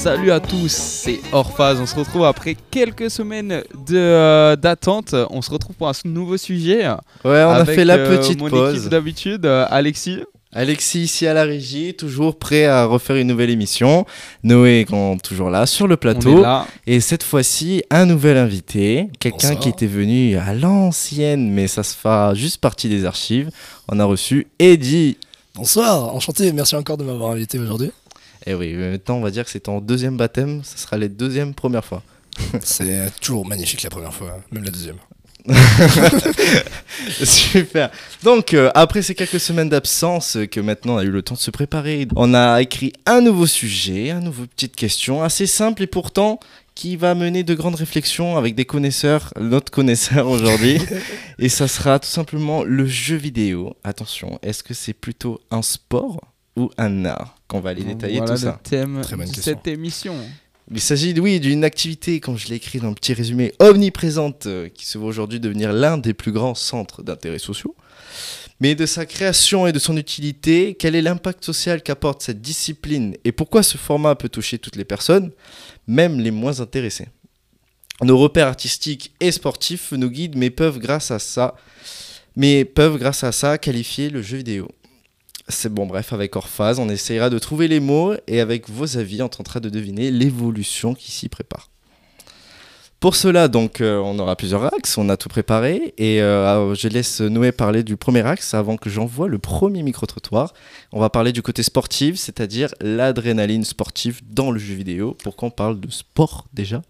Salut à tous, c'est Orphase. On se retrouve après quelques semaines de, euh, d'attente. On se retrouve pour un nouveau sujet. Ouais, on a avec, fait la euh, petite mon pause. équipe d'habitude, euh, Alexis. Alexis ici à la régie, toujours prêt à refaire une nouvelle émission. Noé quand toujours là sur le On plateau. est là. Et cette fois-ci, un nouvel invité, quelqu'un qui était venu à l'ancienne, mais ça se fera juste partie des archives. On a reçu Eddie. Bonsoir, enchanté, merci encore de m'avoir invité aujourd'hui. Et oui, maintenant on va dire que c'est ton deuxième baptême, ça sera les deuxièmes premières fois. C'est toujours magnifique la première fois, même la deuxième. Super. Donc, euh, après ces quelques semaines d'absence, euh, que maintenant on a eu le temps de se préparer, on a écrit un nouveau sujet, un nouveau petite question, assez simple et pourtant qui va mener de grandes réflexions avec des connaisseurs, notre connaisseur aujourd'hui. et ça sera tout simplement le jeu vidéo. Attention, est-ce que c'est plutôt un sport ou un art Qu'on va aller détailler voilà tout ça. le thème Très bonne de question. cette émission. Il s'agit, oui, d'une activité, comme je l'ai écrit dans le petit résumé, omniprésente, euh, qui se voit aujourd'hui devenir l'un des plus grands centres d'intérêt sociaux. Mais de sa création et de son utilité, quel est l'impact social qu'apporte cette discipline et pourquoi ce format peut toucher toutes les personnes, même les moins intéressées? Nos repères artistiques et sportifs nous guident, mais peuvent grâce à ça, mais peuvent grâce à ça qualifier le jeu vidéo. C'est bon, bref, avec Orphase, on essayera de trouver les mots et avec vos avis, on tentera de deviner l'évolution qui s'y prépare. Pour cela, donc, euh, on aura plusieurs axes, on a tout préparé et euh, je laisse Noé parler du premier axe avant que j'envoie le premier micro-trottoir. On va parler du côté sportif, c'est-à-dire l'adrénaline sportive dans le jeu vidéo. Pourquoi on parle de sport déjà?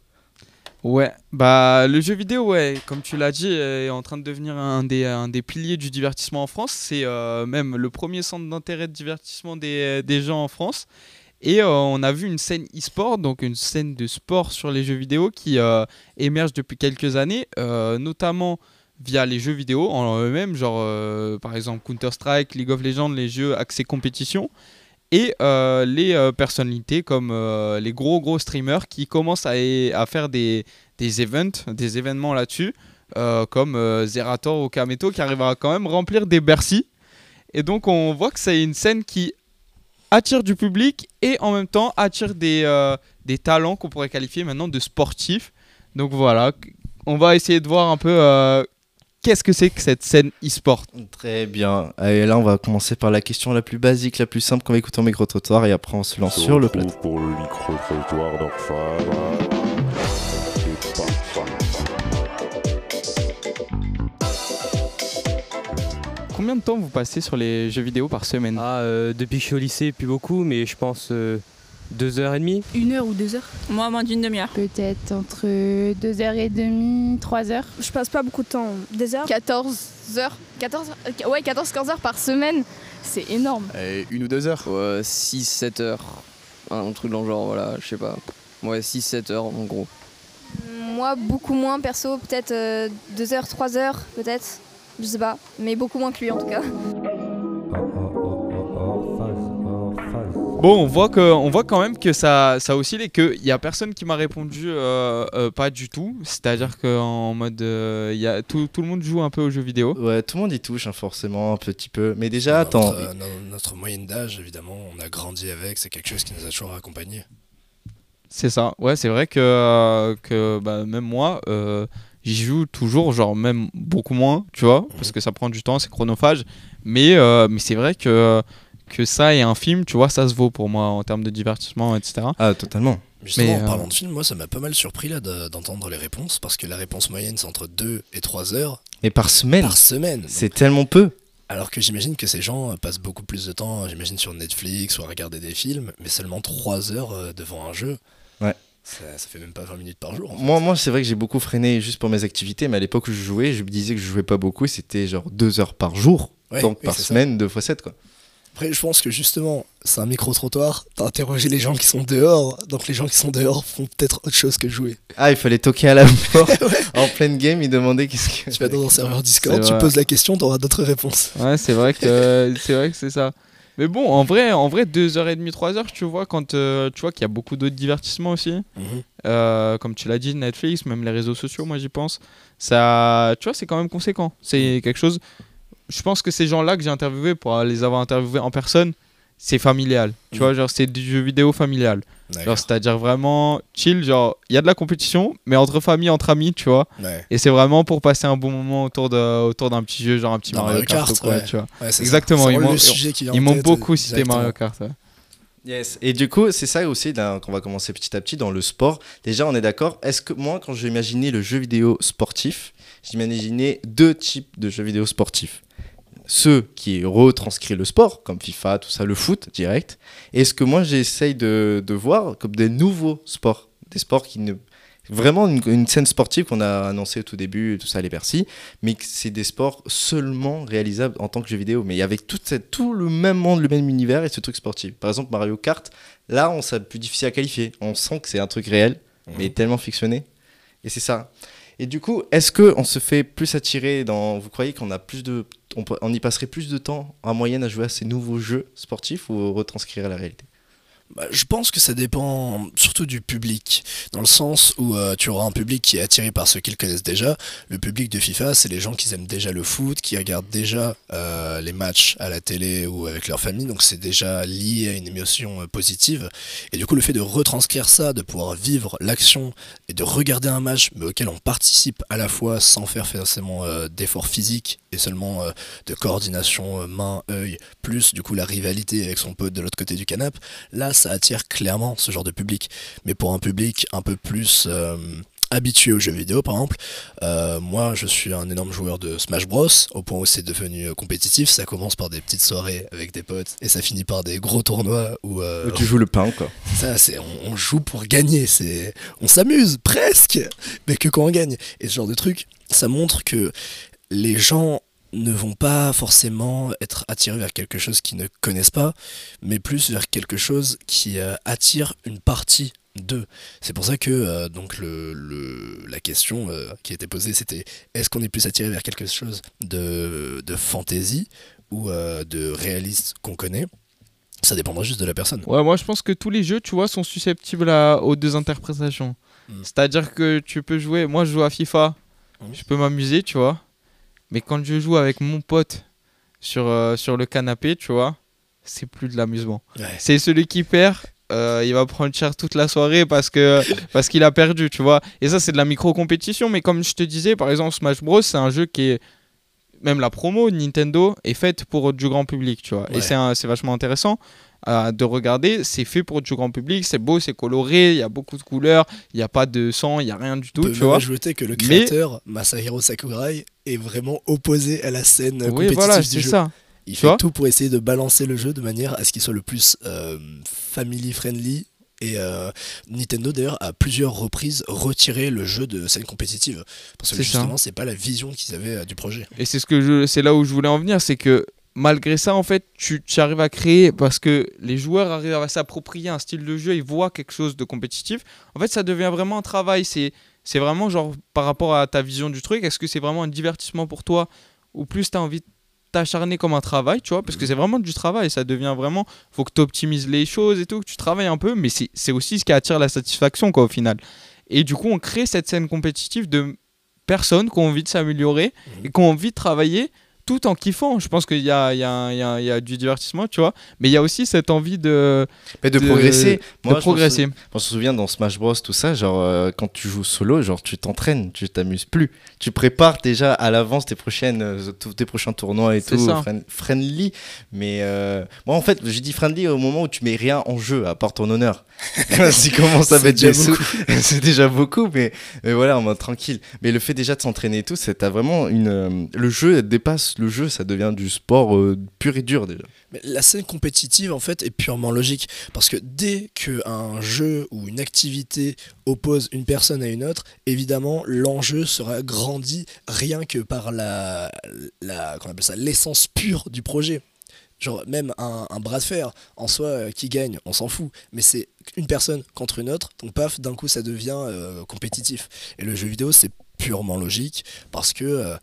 Ouais, bah le jeu vidéo, ouais, comme tu l'as dit, est en train de devenir un des, un des piliers du divertissement en France. C'est euh, même le premier centre d'intérêt de divertissement des, des gens en France. Et euh, on a vu une scène e-sport, donc une scène de sport sur les jeux vidéo qui euh, émerge depuis quelques années, notamment via les jeux vidéo en eux-mêmes, genre par exemple Counter-Strike, League of Legends, les jeux axés compétition, et euh, les euh, personnalités comme euh, les gros gros streamers qui commencent à, faire des, des events, des événements là-dessus, comme Zerator ou Kameto qui arrivent à quand même remplir des Bercy. Et donc on voit que c'est une scène qui attire du public et en même temps attire des, des talents qu'on pourrait qualifier maintenant de sportifs. Donc voilà, on va essayer de voir un peu qu'est-ce que c'est que cette scène e-sport. Très bien. Et là, on va commencer par la question la plus basique, la plus simple qu'on va écouter en micro-trottoir et après on se lance se sur le plateau. pour le micro-trottoir. Combien de temps vous passez sur les jeux vidéo par semaine? Ah, euh, depuis que je suis au lycée, plus beaucoup, mais je pense euh, deux heures et demie. Une heure ou deux heures Moi, moins d'une demi-heure. Peut-être entre 2h30, 3h. Je passe pas beaucoup de temps. Des heures 14 heures. 14, euh, ouais, 14-15 heures par semaine. C'est énorme. une ou deux heures Ouais, 6-7 heures. Un truc dans le genre, voilà, je sais pas. Ouais, 6-7 heures en gros. Moi, beaucoup moins perso. Peut-être 2 heures, 3 heures, peut-être. Je sais pas. Mais beaucoup moins que lui en tout cas. Bon, on voit, que, on voit quand même que ça, ça oscille et qu'il n'y a personne qui m'a répondu euh, euh, pas du tout. C'est-à-dire qu'en mode. euh, il y a, tout, tout le monde joue un peu aux jeux vidéo. Ouais, tout le monde y touche, hein, forcément, un petit peu. Mais déjà, attends. Notre, euh, no- notre moyenne d'âge, évidemment, on a grandi avec, c'est quelque chose qui nous a toujours accompagnés. C'est ça. Ouais, c'est vrai que, que bah, même moi, euh, j'y joue toujours, genre même beaucoup moins, tu vois, parce que ça prend du temps, c'est chronophage. Mais, euh, mais c'est vrai que, que ça et un film, tu vois, ça se vaut pour moi en termes de divertissement, etc. Ah, totalement. Justement, Mais, en euh, parlant de film, moi, ça m'a pas mal surpris là de- d'entendre les réponses, parce que la réponse moyenne, c'est entre 2 et 3 heures Mais par semaine, par semaine. c'est tellement peu. Alors que j'imagine que ces gens euh, passent beaucoup plus de temps, j'imagine, sur Netflix ou à regarder des films, mais seulement 3 heures euh, devant un jeu. Ouais. Ça, ça fait même pas 20 minutes par jour. en fait. Moi, moi c'est vrai que j'ai beaucoup freiné juste pour mes activités, mais à l'époque où je jouais, je me disais que je jouais pas beaucoup et c'était genre deux heures par jour. Ouais, donc oui, par semaine, deux fois 7 quoi. Après, je pense que justement, c'est un micro-trottoir. T'as interrogé les gens qui sont dehors, donc les gens qui sont dehors font peut-être autre chose que jouer. Ah, il fallait toquer à la porte en pleine game, il demandait qu'est-ce que. Tu vas dans un serveur Discord, tu poses la question, t'auras d'autres réponses. Ouais, c'est vrai que c'est vrai que c'est ça. Mais bon, en vrai, en vrai, 2h30, 3h, tu vois, quand euh, tu vois qu'il y a beaucoup d'autres divertissements aussi. Euh, comme tu l'as dit, Netflix, même les réseaux sociaux, moi j'y pense. Ça, tu vois, c'est quand même conséquent. C'est quelque chose. Je pense que ces gens-là que j'ai interviewés, pour les avoir interviewés en personne, c'est familial. Tu Mm. vois, genre, c'est du jeu vidéo familial. Genre, c'est-à-dire vraiment chill. Genre, il y a de la compétition, mais entre famille, entre amis, tu vois. Ouais. Et c'est vraiment pour passer un bon moment autour de autour d'un petit jeu, genre un petit Mario Kart, ou quoi, ouais. tu vois. Ouais, Exactement, ils m'ont- beaucoup cité. Mario Kart. Yes. Et du coup, c'est ça aussi qu'on va commencer petit à petit dans le sport. Déjà, on est d'accord. Est-ce que moi, quand j'imaginais le jeu vidéo sportif, j'imaginais deux types de jeux vidéo sportifs. Ceux qui retranscrivent le sport, comme FIFA, tout ça, le foot direct. Et ce que moi, j'essaye de, de voir comme des nouveaux sports. Des sports qui ne. Vraiment une, une scène sportive qu'on a annoncé au tout début, tout ça, les Bercy, mais que c'est des sports seulement réalisables en tant que jeu vidéo, mais avec cette, tout le même monde, le même univers et ce truc sportif. Par exemple, Mario Kart, là, on c'est plus difficile à qualifier. On sent que c'est un truc réel, mais tellement fictionné. Et c'est ça. Et du coup, est-ce que on se fait plus attirer dans. Vous croyez qu'on a plus de. On y passerait plus de temps en moyenne à jouer à ces nouveaux jeux sportifs ou retranscrire à la réalité? Bah, je pense que ça dépend surtout du public, dans le sens où euh, tu auras un public qui est attiré par ceux qu'ils connaissent déjà. Le public de FIFA, c'est les gens qui aiment déjà le foot, qui regardent déjà euh, les matchs à la télé ou avec leur famille, donc c'est déjà lié à une émotion euh, positive. Et du coup, le fait de retranscrire ça, de pouvoir vivre l'action et de regarder un match mais auquel on participe à la fois sans faire forcément d'efforts physiques et seulement de coordination main-œil, plus du coup la rivalité avec son pote de l'autre côté du canapé, là ça attire clairement ce genre de public. Mais pour un public un peu plus euh, habitué aux jeux vidéo par exemple, euh, moi je suis un énorme joueur de Smash Bros au point où c'est devenu euh, compétitif, ça commence par des petites soirées avec des potes et ça finit par des gros tournois où, euh, Où tu joues le pain, quoi. ça, c'est on, on joue pour gagner. C'est on s'amuse presque, mais que quand on gagne. Et ce genre de truc, ça montre que les gens ne vont pas forcément être attirés vers quelque chose qu'ils ne connaissent pas, mais plus vers quelque chose qui euh, attire une partie d'eux. C'est pour ça que euh, donc le, le- la question euh, qui était posée, c'était est-ce qu'on est plus attiré vers quelque chose de, de fantasy ou euh, de réaliste qu'on connaît? Ça dépendra juste de la personne. Ouais, moi je pense que tous les jeux, tu vois, sont susceptibles à- aux deux interprétations. Mm. C'est-à-dire que tu peux jouer, moi je joue à FIFA, je peux m'amuser, tu vois. Mais quand je joue avec mon pote sur, euh, sur le canapé, tu vois, c'est plus de l'amusement. Ouais. C'est celui qui perd, euh, il va prendre cher toute la soirée parce que parce qu'il a perdu, tu vois. Et ça, c'est de la micro-compétition. Mais comme je te disais, par exemple, Smash Bros, c'est un jeu qui est. Même la promo Nintendo est faite pour du grand public, tu vois. Ouais. Et c'est vachement intéressant euh, de regarder. C'est fait pour du grand public, c'est beau, c'est coloré, il y a beaucoup de couleurs, il n'y a pas de sang, il n'y a rien du tout, peut tu vois. ajouter que le Mais- créateur, Masahiro Sakurai, est vraiment opposé à la scène Oui, compétitive voilà, du jeu. ça. Il Tu fait tout pour essayer de balancer le jeu de manière à ce qu'il soit le plus euh, family friendly. Et euh, Nintendo d'ailleurs à plusieurs reprises retiré le jeu de scène compétitive parce que justement c'est pas la vision qu'ils avaient euh, du projet. Et c'est ce que c'est là où je voulais en venir, c'est que malgré ça, en fait, tu, tu arrives à créer parce que les joueurs arrivent à s'approprier un style de jeu, ils voient quelque chose de compétitif. En fait, ça devient vraiment un travail. C'est, c'est vraiment genre par rapport à ta vision du truc, est-ce que c'est vraiment un divertissement pour toi ou plus tu as envie de t'acharner comme un travail, tu vois, parce que c'est vraiment du travail, ça devient vraiment, faut que tu optimises les choses et tout, que tu travailles un peu, mais c'est, c'est aussi ce qui attire la satisfaction, quoi, au final. Et du coup, on crée cette scène compétitive de personnes qui ont envie de s'améliorer Mhm. et qui ont envie de travailler tout en kiffant. Je pense qu'il y y, y a- il y a du divertissement, tu vois, mais il y a aussi cette envie de, Mais de, De- progresser. de Moi, je me progresser. sou- On se souvient dans Smash Bros, tout ça, genre euh, quand tu joues solo, genre tu t'entraînes, tu t'amuses plus. Tu prépares déjà à l'avance tes prochaines, euh, tes prochains tournois et tout, ça. friend- friendly. Mais euh, moi en fait, je dis friendly au moment où tu mets rien en jeu à part ton honneur. si mettre déjà des sous, c'est déjà beaucoup, mais, mais voilà, en mode tranquille. Mais le fait déjà de s'entraîner et tout, c'est t'as vraiment une. le jeu dépasse le jeu, ça devient du sport euh, pur et dur déjà. La scène compétitive en fait est purement logique parce que dès qu'un jeu ou une activité oppose une personne à une autre, évidemment l'enjeu sera grandi rien que par la, la comment on appelle ça l'essence pure du projet. Genre même un, bras de fer en soi euh, qui gagne, on s'en fout, mais c'est une personne contre une autre, donc paf d'un coup ça devient euh, compétitif. Et le jeu vidéo c'est purement logique parce que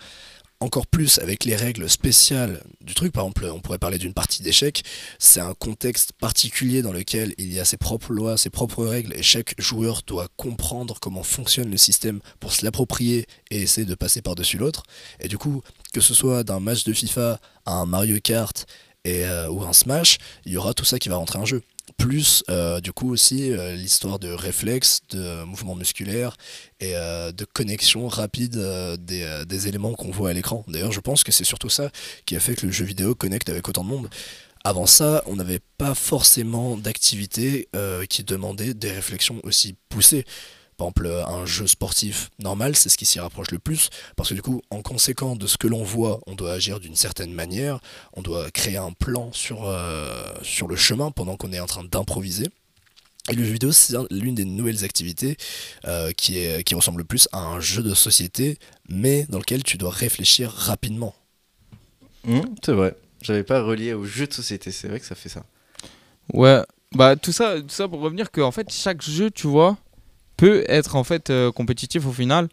encore plus avec les règles spéciales du truc. Par exemple, on pourrait parler d'une partie d'échecs. C'est un contexte particulier dans lequel il y a ses propres lois, ses propres règles, et chaque joueur doit comprendre comment fonctionne le système pour se l'approprier et essayer de passer par-dessus l'autre. Et du coup, que ce soit d'un match de FIFA à un Mario Kart, euh, ou un Smash, il y aura tout ça qui va rentrer en jeu. Plus, euh, du coup, aussi euh, l'histoire de réflexe, de mouvement musculaire et euh, de connexion rapide des, des éléments qu'on voit à l'écran. D'ailleurs, je pense que c'est surtout ça qui a fait que le jeu vidéo connecte avec autant de monde. Avant ça, on n'avait pas forcément d'activités euh, qui demandaient des réflexions aussi poussées. Par exemple, un jeu sportif normal, c'est ce qui s'y rapproche le plus, parce que du coup, en conséquent de ce que l'on voit, on doit agir d'une certaine manière, on doit créer un plan sur, euh, sur le chemin pendant qu'on est en train d'improviser. Et le jeu vidéo, c'est un- l'une des nouvelles activités euh, qui, est, qui ressemble le plus à un jeu de société, mais dans lequel tu dois réfléchir rapidement. Hum, c'est vrai. J'avais pas relié au jeu de société. C'est vrai que ça fait ça. Ouais, bah tout ça, tout ça pour revenir que en fait chaque jeu, tu vois, peut être en fait euh, compétitif au final,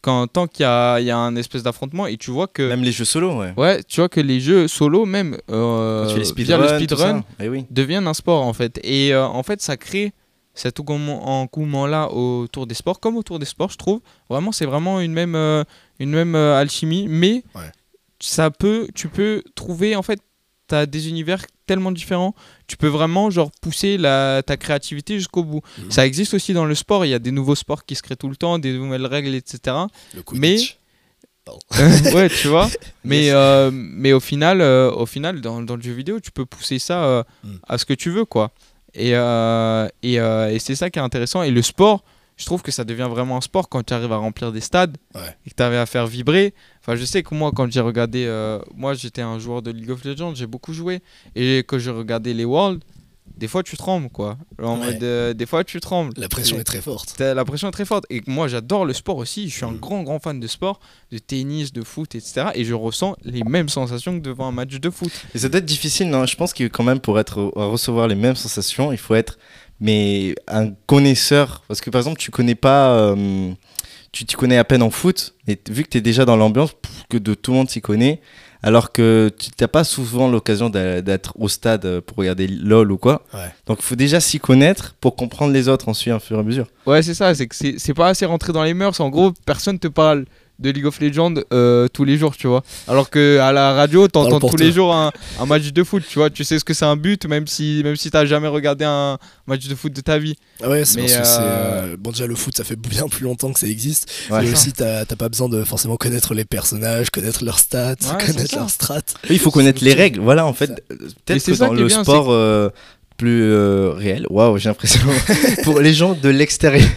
quand tant qu'il y a, il y a un espèce d'affrontement et tu vois que Même les jeux solo, ouais. ouais, tu vois que les jeux solo même euh, les via le speedrun. Eh oui. deviennent un sport en fait et euh, en fait ça crée cet engouement là autour des sports comme autour des sports je trouve vraiment c'est vraiment une même euh, une même euh, alchimie mais Ouais. ça peut tu peux trouver en fait tu as des univers tellement différents tu peux vraiment genre pousser la, ta créativité jusqu'au bout Mhm. ça existe aussi dans le sport il y a des nouveaux sports qui se créent tout le temps des nouvelles règles etc Le Mais- Quidditch. ouais, tu vois. Mais, euh, mais au final, euh, au final dans, dans le jeu vidéo, tu peux pousser ça euh, Mm. à ce que tu veux, quoi. Et, et, et c'est ça qui est intéressant. Et le sport, je trouve que ça devient vraiment un sport quand tu arrives à remplir des stades Ouais. et que tu arrives à faire vibrer. Enfin, je sais que moi, quand j'ai regardé. euh, moi, j'étais un joueur de League of Legends, j'ai beaucoup joué. Et que je regardais les Worlds, des fois, tu trembles, quoi. En Ouais. mode, euh, des fois, tu trembles. La pression Et- est très forte. La pression est très forte. Et moi, j'adore le sport aussi. Je suis un Mm. grand, grand fan de sport, de tennis, de foot, etc. Et je ressens les mêmes sensations que devant un match de foot. Et ça doit être difficile, non? Je pense que quand même pour être à recevoir les mêmes sensations, il faut être mais un connaisseur. Parce que par exemple, tu connais pas, euh, tu tu connais à peine en foot, mais t- vu que tu es déjà dans l'ambiance, que de tout le monde s'y connaît, alors que tu n'as pas souvent l'occasion d'être au stade euh, pour regarder LOL ou quoi. Ouais. Donc il faut déjà s'y connaître pour comprendre les autres ensuite, au fur et à mesure. Ouais, c'est ça. C'est que c'est c'est pas assez rentré dans les mœurs. En gros, personne te parle de League of Legends euh, tous les jours, tu vois. Alors que à la radio, t'entends tous toi. les jours un, un match de foot, tu vois. Tu sais ce que c'est un but, même si même si t'as jamais regardé un match de foot de ta vie. Ah ouais, c'est parce que c'est. euh, euh, Bon, déjà, le foot, ça fait bien plus longtemps que ça existe. Ouais. Mais ça. aussi, t'as t'as pas besoin de forcément connaître les personnages, connaître leurs stats, Ouais, connaître leurs strats. Oui, il faut connaître les règles. Voilà, en fait, peut-être que dans le bien, sport plus euh, réel, waouh, j'ai l'impression, pour les gens de l'extérieur.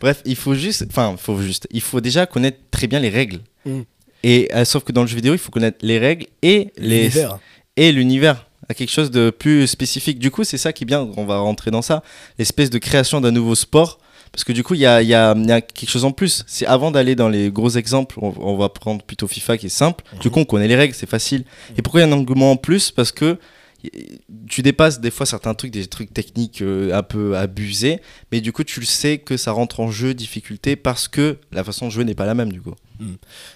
Bref, il faut juste, enfin, faut juste, il faut déjà connaître très bien les règles. Mm. Et euh, sauf que dans le jeu vidéo, il faut connaître les règles et les L'univers. et l'univers à quelque chose de plus spécifique. Du coup, c'est ça qui est bien, on va rentrer dans ça, l'espèce de création d'un nouveau sport. Parce que du coup, il y a, y, a, y a quelque chose en plus. C'est avant d'aller dans les gros exemples, on, on va prendre plutôt FIFA qui est simple. Du coup, on connaît les règles, c'est facile. Et pourquoi il y a un engouement en plus? Parce que tu dépasses des fois certains trucs, des trucs techniques euh, un peu abusés, mais du coup, tu le sais que ça rentre en jeu, difficulté, parce que la façon de jouer n'est pas la même, du coup.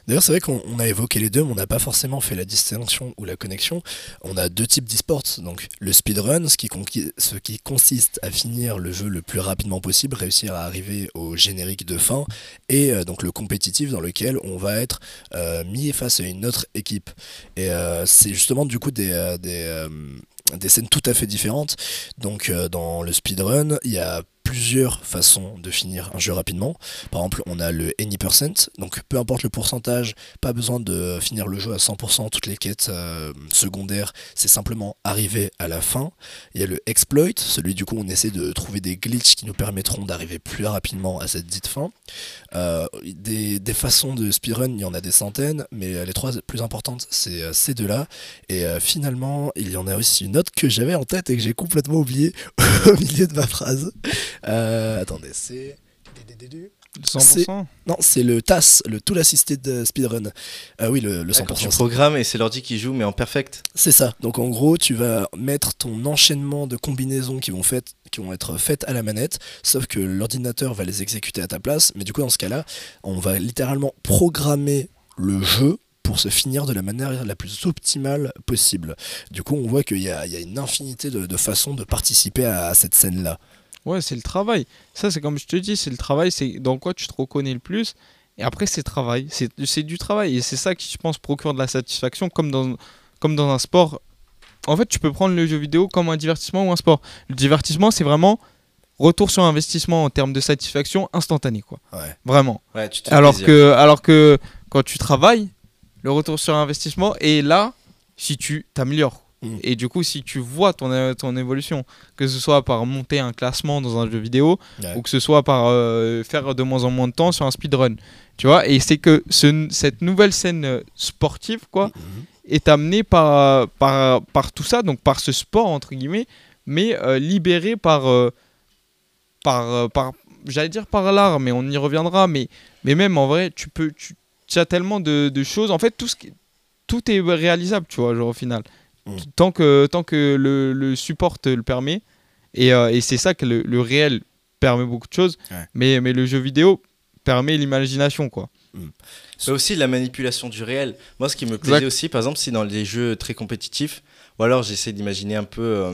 D'ailleurs, c'est vrai qu'on on a évoqué les deux, mais on n'a pas forcément fait la distinction ou la connexion. On a deux types d'e-sports. Donc, le speedrun, ce qui, consiste à finir le jeu le plus rapidement possible, réussir à arriver au générique de fin, et euh, donc le compétitif dans lequel on va être euh, mis face à une autre équipe. Et euh, c'est justement du coup des, des, des scènes tout à fait différentes. Donc, dans le speedrun, il y a plusieurs façons de finir un jeu rapidement. Par exemple, on a le any percent, donc peu importe le pourcentage, pas besoin de finir le jeu à 100%, toutes les quêtes euh, secondaires, c'est simplement arriver à la fin. Il y a le exploit, celui du coup on essaie de trouver des glitches qui nous permettront d'arriver plus rapidement à cette dite fin. Euh, des, façons de speedrun, il y en a des centaines, mais les trois plus importantes, c'est euh, ces deux-là. Et finalement, il y en a aussi une autre que j'avais en tête et que j'ai complètement oublié au milieu de ma phrase. Euh, attendez, c'est... 100%. Non, c'est le TAS, le Tool Assisted Speedrun. Ah oui, le, le Quand tu 100%. programmes et c'est l'ordi qui joue, mais en perfect. C'est ça. Donc en gros, tu vas mettre ton enchaînement de combinaisons qui vont, faites, qui vont être faites à la manette, sauf que l'ordinateur va les exécuter à ta place. Mais du coup, dans ce cas-là, on va littéralement programmer le jeu pour se finir de la manière la plus optimale possible. Du coup, on voit qu'il y a, il y a une infinité de, de façons de participer à, à cette scène-là. Ouais, c'est le travail. Ça, c'est comme je te dis, c'est le travail, c'est dans quoi tu te reconnais le plus. Et après, c'est travail. C'est du travail. Et c'est ça qui, je pense, procure de la satisfaction, comme dans, comme dans un sport. en fait, tu peux prendre le jeu vidéo comme un divertissement ou un sport. Le divertissement, c'est vraiment retour sur investissement en termes de satisfaction instantané, quoi. Ouais. Vraiment. Ouais, tu Alors plaisir. que, alors que quand tu travailles, le retour sur investissement est là si tu t'améliores. Et du coup, si tu vois ton, euh, ton évolution, que ce soit par monter un classement dans un jeu vidéo Ouais. ou que ce soit par euh, faire de moins en moins de temps sur un speedrun. Tu vois, et c'est que ce- cette nouvelle scène euh, sportive, quoi, Mhm. est amenée par, par, par tout ça, donc par ce sport, entre guillemets, mais euh, libéré par, euh, par, par j'allais dire par l'art, mais on y reviendra, mais, mais même en vrai, tu peux, tu, tu as tellement de, de choses, en fait, tout, ce qui, tout est réalisable, tu vois, genre au final, Mm. tant que, tant que le, le support te le permet, et, euh, et c'est ça que le, le réel permet beaucoup de choses, Ouais. mais, mais le jeu vidéo permet l'imagination, quoi. C'est aussi la manipulation du réel. Moi, ce qui me plaisait Exact. aussi, par exemple, si dans les jeux très compétitifs, ou alors j'essaie d'imaginer un peu, euh,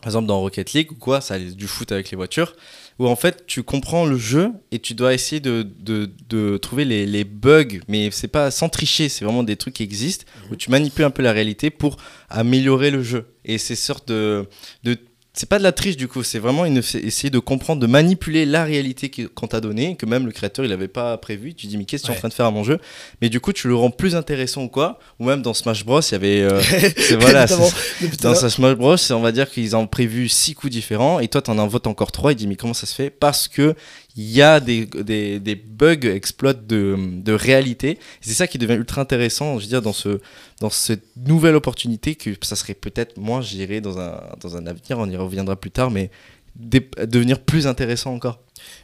par exemple dans Rocket League ou quoi, ça du foot avec les voitures, où en fait tu comprends le jeu et tu dois essayer de, de, de trouver les, les bugs, mais c'est pas sans tricher, c'est vraiment des trucs qui existent, où tu manipules un peu la réalité pour améliorer le jeu. Et c'est sorte de, de c'est pas de la triche du coup, c'est vraiment une, essayer de comprendre, de manipuler la réalité qu'on t'a donnée, que même le créateur il avait pas prévu. Tu dis mais qu'est-ce que tu es en Ouais. train de faire à mon jeu? Mais du coup tu le rends plus intéressant ou quoi? Ou même dans Smash Bros il y avait, euh, voilà, dans. Smash Bros on va dire qu'ils ont prévu six coups différents et toi t'en en votes encore trois. Il dit mais comment ça se fait? Parce que il y a des, des, bugs exploits de, de réalité. C'est ça qui devient ultra intéressant, je veux dire, dans, ce, dans cette nouvelle opportunité que ça serait peut-être, moi, je dirais, dans un, dans un avenir, on y reviendra plus tard, mais devenir plus intéressant encore.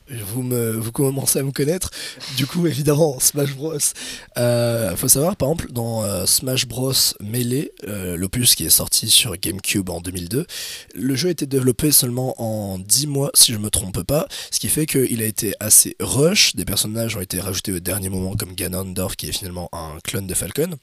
Vous, me, commencez à me connaître. Du coup, évidemment, Smash Bros. Euh, faut savoir, par exemple, dans euh, Smash Bros. Melee, euh, l'opus qui est sorti sur GameCube en 2002, le jeu a été développé seulement en 10 mois, si je me trompe pas, ce qui fait qu'il a été assez rush. Des personnages ont été rajoutés au dernier moment, comme Ganondorf, qui est finalement un clone de Falcon.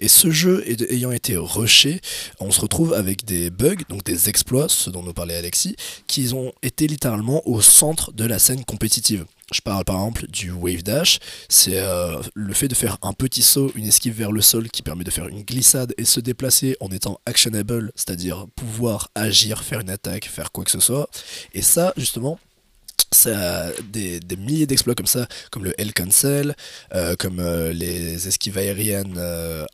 Et ce jeu ayant été rushé, on se retrouve avec des bugs, donc des exploits, ce dont nous parlait Alexis, qui ont été littéralement au centre de la scène compétitive. Je parle par exemple du wave dash, c'est euh, le fait de faire un petit saut, une esquive vers le sol qui permet de faire une glissade et se déplacer en étant actionable, c'est-à-dire pouvoir agir, faire une attaque, faire quoi que ce soit. Et ça, justement, ça des, milliers d'exploits comme ça, comme le L cancel, euh, comme euh, les esquives aériennes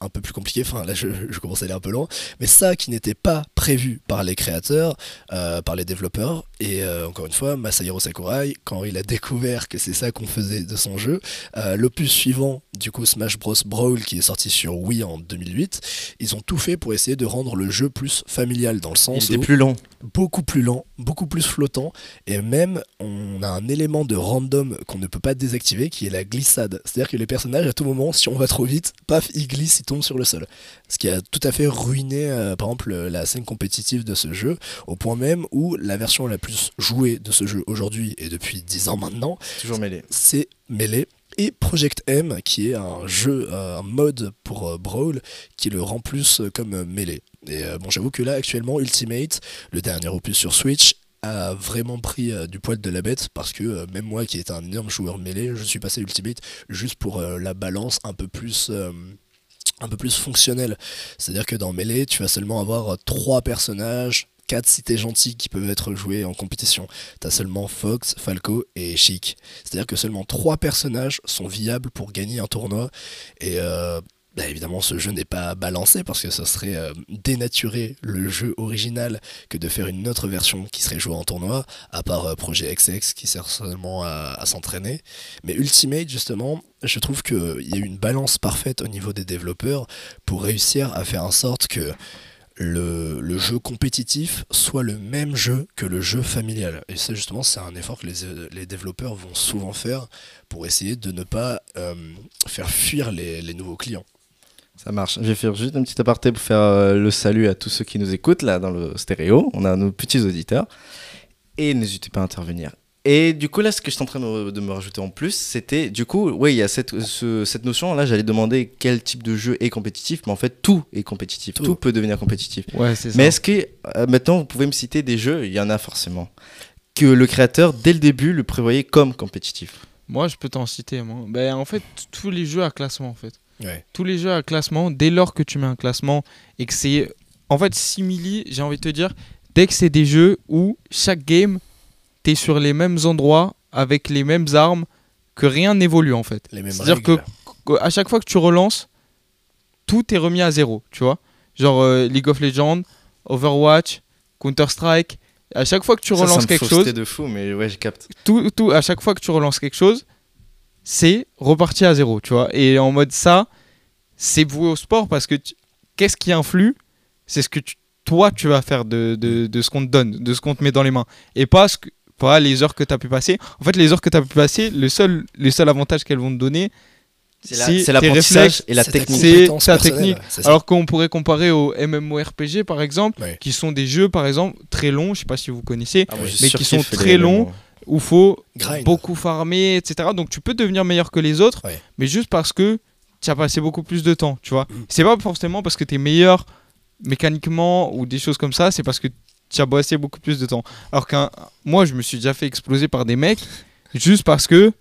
un peu plus compliquées. Enfin, là, je, je commence à aller un peu loin. Mais ça qui n'était pas prévu par les créateurs, par les développeurs. Et euh, encore une fois, Masahiro Sakurai, quand il a découvert que c'est ça qu'on faisait de son jeu, euh, l'opus suivant, du coup Smash Bros. Brawl, qui est sorti sur Wii en 2008, ils ont tout fait pour essayer de rendre le jeu plus familial dans le Il sens où plus long. beaucoup plus lent, beaucoup plus flottant, et même on a un élément de random qu'on ne peut pas désactiver qui est la glissade. C'est-à-dire que les personnages, à tout moment, si on va trop vite, paf, ils glissent, ils tombent sur le sol. Ce qui a tout à fait ruiné, euh, par exemple, la scène compétitive de ce jeu, au point même où la version la plus jouée de ce jeu aujourd'hui et depuis 10 ans maintenant, Toujours mêlé. c'est Melee et Project M qui est un jeu, euh, un mode pour euh, Brawl qui le rend plus euh, comme euh, Melee. Et euh, bon, j'avoue que là actuellement Ultimate, le dernier opus sur Switch, a vraiment pris euh, du poil de la bête parce que euh, même moi qui étais un énorme joueur Melee, je suis passé Ultimate juste pour euh, la balance un peu plus euh, un peu plus fonctionnelle. C'est-à-dire que dans Melee, tu vas seulement avoir euh, trois personnages 4 si t'es gentil qui peuvent être joués en compétition. T'as seulement Fox, Falco et Chic. C'est-à-dire que seulement 3 personnages sont viables pour gagner un tournoi. Et euh, bah, évidemment, ce jeu n'est pas balancé parce que ce serait euh, dénaturer le jeu original que de faire une autre version qui serait jouée en tournoi, à part euh, Projet XX qui sert seulement à, s'entraîner. Mais Ultimate, justement, je trouve qu'il y a une balance parfaite au niveau des développeurs pour réussir à faire en sorte que le, jeu compétitif soit le même jeu que le jeu familial. Et ça, justement, c'est un effort que les, développeurs vont souvent faire pour essayer de ne pas euh, faire fuir les nouveaux clients. Ça marche. Je vais faire juste un petit aparté pour faire euh, le salut à tous ceux qui nous écoutent là dans le stéréo. On a nos petits auditeurs. Et n'hésitez pas à intervenir. Et du coup, là, ce que je suis en train de, de me rajouter en plus, c'était, du coup, oui, il y a cette, ce- cette notion, là, j'allais demander quel type de jeu est compétitif, mais en fait, tout est compétitif. Tout. Tout, peut devenir compétitif. Ouais, c'est ça. Mais est-ce que, euh, maintenant, vous pouvez me citer des jeux, il y en a forcément, que le créateur, dès le début, le prévoyait comme compétitif Moi, je peux t'en citer. Moi. Ben, en fait, tous les jeux à classement, en fait. Ouais. Tous les jeux à classement, dès lors que tu mets un classement et que c'est en fait, Simili, j'ai envie de te dire, dès que c'est des jeux où chaque game, t'es sur les mêmes endroits, avec les mêmes armes, que rien n'évolue en fait. C'est-à-dire que à chaque fois que tu relances, tout est remis à zéro, tu vois. Genre euh, League of Legends, Overwatch, Counter-Strike. À chaque fois que tu Ça, ça relances me quelque chose, de fou, mais ouais, je capte. tout, tout, à chaque fois que tu relances quelque chose, c'est reparti à zéro, tu vois. Et en mode ça, c'est voué au sport parce que tu- qu'est-ce qui influe C'est ce que tu- toi tu vas faire de, de, de ce qu'on te donne, de ce qu'on te met dans les mains. Et pas, ce que, pas les heures que tu as pu passer. En fait, les heures que tu as pu passer, le seul, le seul avantage qu'elles vont te donner, C'est la- l'apprentissage réflexes, et la technique. c'est personnelle, technique. Alors qu'on pourrait comparer aux MMORPG par exemple, qui sont des jeux par exemple très longs, je sais pas si vous connaissez, Ah, mais qui sont très longs. Où faut Grind. beaucoup farmer, etc. Donc tu peux devenir meilleur que les autres, Ouais. mais juste parce que tu as passé beaucoup plus de temps, tu vois. Mm. C'est pas forcément parce que tu es meilleur mécaniquement ou des choses comme ça, c'est parce que tu as bossé beaucoup plus de temps. Alors qu'un moi, je me suis déjà fait exploser par des mecs juste parce que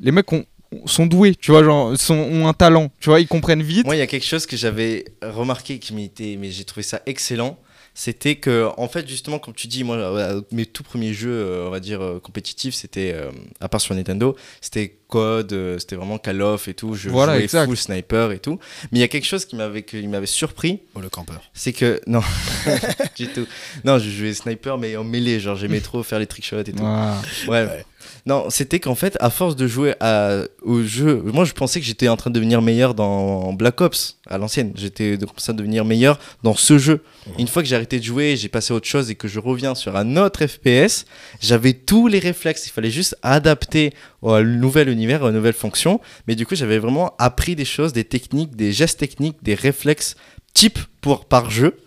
les mecs ont- sont doués, tu vois, genre sont, ont un talent, tu vois, ils comprennent vite. Moi, il y a quelque chose que j'avais remarqué qui m'était, mais j'ai trouvé ça excellent. C'était que, en fait, justement, comme tu dis, moi, euh, mes tout premiers jeux, euh, on va dire, euh, compétitifs, c'était, à part sur Nintendo, c'était Code, euh, c'était vraiment Call of et tout. Je Voilà, jouais exact. full sniper et tout. Mais il y a quelque chose qui m'avait, qui m'avait surpris, Oh, le campeur. c'est que, non, du tout. Non, je jouais sniper, mais en mêlée, genre, j'aimais trop faire les trickshots et tout. Ah. Ouais. Ouais. Non, c'était qu'en fait, à force de jouer à, au jeu, moi je pensais que j'étais en train de devenir meilleur dans Black Ops à l'ancienne. J'étais de commencer à devenir meilleur dans ce jeu. Une fois que j'ai arrêté de jouer, j'ai passé à autre chose et que je reviens sur un autre FPS, j'avais tous les réflexes. Il fallait juste adapter au nouvel univers, aux nouvelles fonctions. Mais du coup, j'avais vraiment appris des choses, des techniques, des gestes techniques, des réflexes type pour par jeu.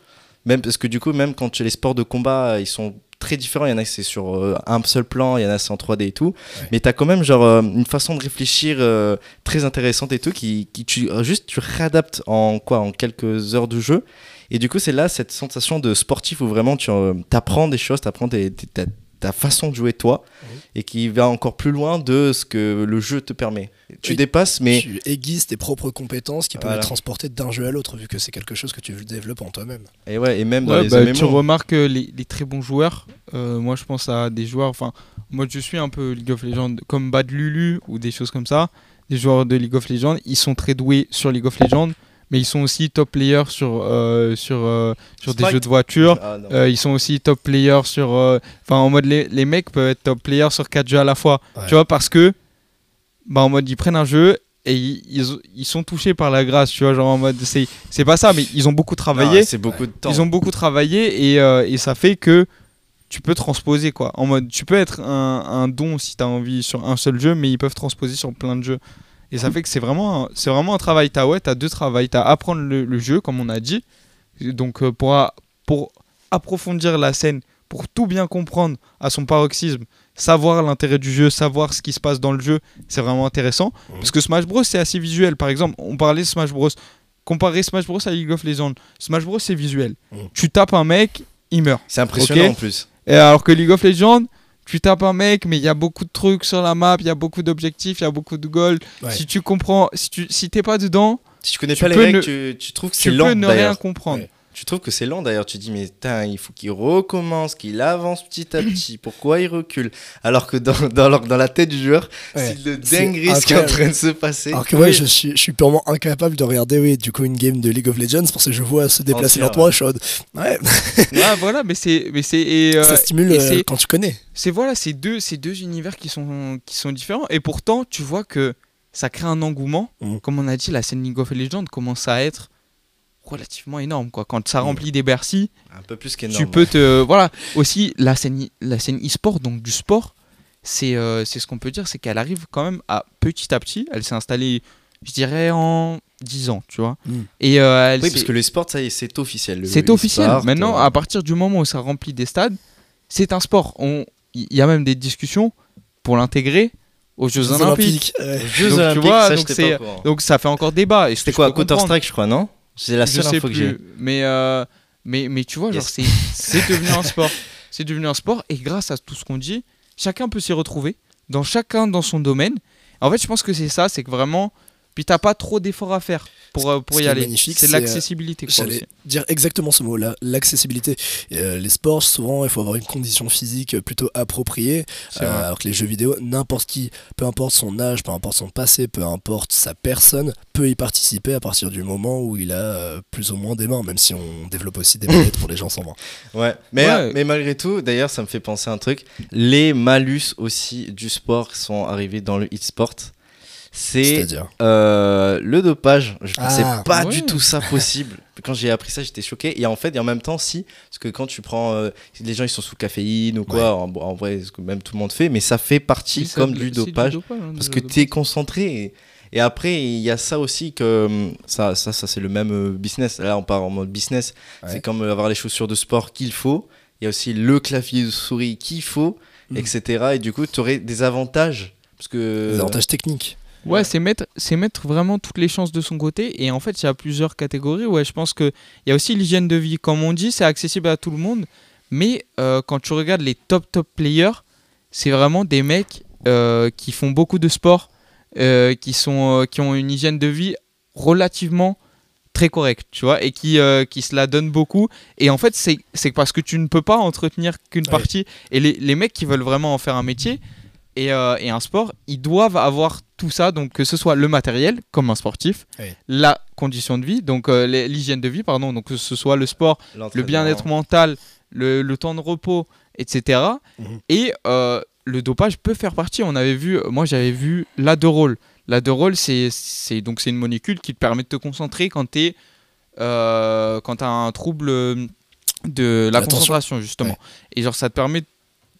Même parce que du coup, même quand tu les sports de combat, ils sont très différents. Il y en a c'est sur euh, un seul plan, il y en a c'est en 3D et tout. Ouais. Mais tu as quand même genre euh, une façon de réfléchir euh, très intéressante et tout qui, qui tu euh, juste tu réadaptes en quoi en quelques heures de jeu. Et du coup, c'est là cette sensation de sportif où vraiment tu apprends des choses, tu apprends ta, ta façon de jouer toi et qui va encore plus loin de ce que le jeu te permet. Tu Oui. dépasses mais Tu aiguises tes propres compétences qui peuvent être transportées d'un jeu à l'autre, vu que c'est quelque chose que tu développes en toi-même. et ouais, et même dans Ouais, les bah, MMO. tu remarques euh, les, les très bons joueurs. euh, moi, je pense à des joueurs. Enfin, moi, je suis un peu League of Legends comme Bad Lulu ou des choses comme ça. Des joueurs de League of Legends, ils sont très doués sur League of Legends, mais ils sont aussi top players sur euh, sur euh, sur des jeux de voiture. Ah. Euh, ils sont aussi top players sur. Enfin, en mode, les, les mecs peuvent être top players sur 4 jeux à la fois. Ouais. Tu vois, parce que. Bah, en mode, ils prennent un jeu et ils, ils, ils sont touchés par la grâce. Tu vois, genre en mode. C'est c'est pas ça, mais ils ont beaucoup travaillé. Ah, c'est beaucoup de temps. Ils ont beaucoup travaillé et, et ça fait que tu peux transposer quoi. En mode, tu peux être un, un don si tu as envie sur un seul jeu, mais ils peuvent transposer sur plein de jeux. Et ça fait que c'est vraiment, un- c'est vraiment un travail. T'as ouais, as deux travails. T'as apprendre le, le jeu, comme on a dit. Donc euh, pour, a- pour approfondir la scène, pour tout bien comprendre à son paroxysme, savoir l'intérêt du jeu, savoir ce qui se passe dans le jeu, c'est vraiment intéressant. Mhm. Parce que Smash Bros c'est assez visuel. Par exemple, on parlait de Smash Bros. Comparer Smash Bros à League of Legends. Smash Bros c'est visuel. Mhm. Tu tapes un mec, il meurt. C'est impressionnant en plus. Et alors que League of Legends, tu tapes un mec, mais il y a beaucoup de trucs sur la map, il y a beaucoup d'objectifs, il y a beaucoup de gold. Ouais. Si tu comprends, si tu si t'es pas dedans, Si tu connais Tu pas les peux règles, ne- tu, tu trouves que tu c'est peux lent ne rien comprendre. Ouais. Tu trouves que c'est lent d'ailleurs, tu dis mais putain, il faut qu'il recommence, qu'il avance petit à petit, pourquoi il recule? Alors que dans, dans, leur- dans la tête du joueur, Ouais. c'est le dinguerie ce qui est en train de se passer. Alors que moi, je suis, je suis purement incapable de regarder oui, du coup une game de League of Legends parce que je vois se déplacer Entière, lentement, en mode, Ouais, Ouais, voilà, mais c'est mais c'est et, euh, ça stimule et euh, c'est- quand tu connais. c'est voilà, c'est deux c'est deux univers qui sont qui sont différents et pourtant tu vois que ça crée un engouement. Mhm. Comme on a dit, la scène League of Legends commence à être relativement énorme quoi. Quand ça remplit des Bercy, Un peu plus qu'énorme. tu peux te voilà. Aussi la scène la scène e-sport donc du sport c'est euh, c'est ce qu'on peut dire c'est qu'elle arrive quand même à petit à petit elle s'est installée je dirais en 10 ans tu vois. Mm. et euh, elle Oui, parce que le sport, ça c'est officiel. C'est officiel. maintenant euh, à partir du moment où ça remplit des stades c'est un sport. On il y a même des discussions pour l'intégrer aux Jeux Olympiques, aux Jeux Donc, tu Olympiques, vois, ça, donc ça fait encore débat C'était quoi comprendre, Counter-Strike, je crois, non? C'est la je seule sais info que j'ai. mais, euh, mais, mais tu vois, Yes. c'est devenu un sport. C'est devenu un sport et grâce à tout ce qu'on dit, chacun peut s'y retrouver, dans chacun dans son domaine. En fait, je pense que c'est ça, c'est que vraiment, puis t'as pas trop d'efforts à faire. Pour, euh, pour y aller. C'est c'est, l'accessibilité. J'allais dire exactement ce mot-là, l'accessibilité. Euh, les sports, souvent, il faut avoir une condition physique plutôt appropriée, euh, alors que les jeux vidéo, n'importe qui, peu importe son âge, peu importe son passé, peu importe sa personne, peut y participer à partir du moment où il a euh, plus ou moins des mains, même si on développe aussi des manettes pour les gens sans mains. Ouais, mais, Ouais. mais malgré tout, d'ailleurs, ça me fait penser à un truc. Les malus aussi du sport sont arrivés dans le e-sport. C'est euh, le dopage. Je pensais Ah, pas du tout ça possible. Quand j'ai appris ça, j'étais choqué. Et en fait, et en même temps, si, parce que quand tu prends, euh, les gens ils sont sous caféine ou quoi, en, en vrai, ce que même tout le monde fait, mais ça fait partie Oui, ça- comme du du dopage. hein, Parce que tu es concentré. Et, et après, il y a ça aussi que hum, ça, ça, ça c'est le même euh, business. Là, on part en mode business. Ouais. C'est comme avoir les chaussures de sport qu'il faut. Il y a aussi le clavier de souris qu'il faut, Mhm. etc. Et du coup, tu aurais des avantages. Parce que. Des avantages techniques. Ouais, c'est mettre, c'est mettre vraiment toutes les chances de son côté. Et en fait, il y a plusieurs catégories. Ouais, je pense qu'il y a aussi l'hygiène de vie. Comme on dit, c'est accessible à tout le monde. Mais euh, quand tu regardes les top, top players, c'est vraiment des mecs euh, qui font beaucoup de sport, euh, qui, sont, qui ont une hygiène de vie relativement très correcte, tu vois, et qui, qui se la donnent beaucoup. Et en fait, c'est c'est parce que tu ne peux pas entretenir qu'une Ouais. partie. Et les, les mecs qui veulent vraiment en faire un métier, et, et un sport, ils doivent avoir tout ça, donc que ce soit le matériel, comme un sportif, Oui. la condition de vie, donc euh, l'hygiène de vie, pardon, donc que ce soit le sport, le bien-être mental, le, le temps de repos, etc. Mhm. Et euh, le dopage peut faire partie. On avait vu, moi j'avais vu l'adderall. L'adderall, c'est donc c'est une molécule qui te permet de te concentrer quand tu euh, quand as un trouble de la concentration justement. Et genre ça te permet de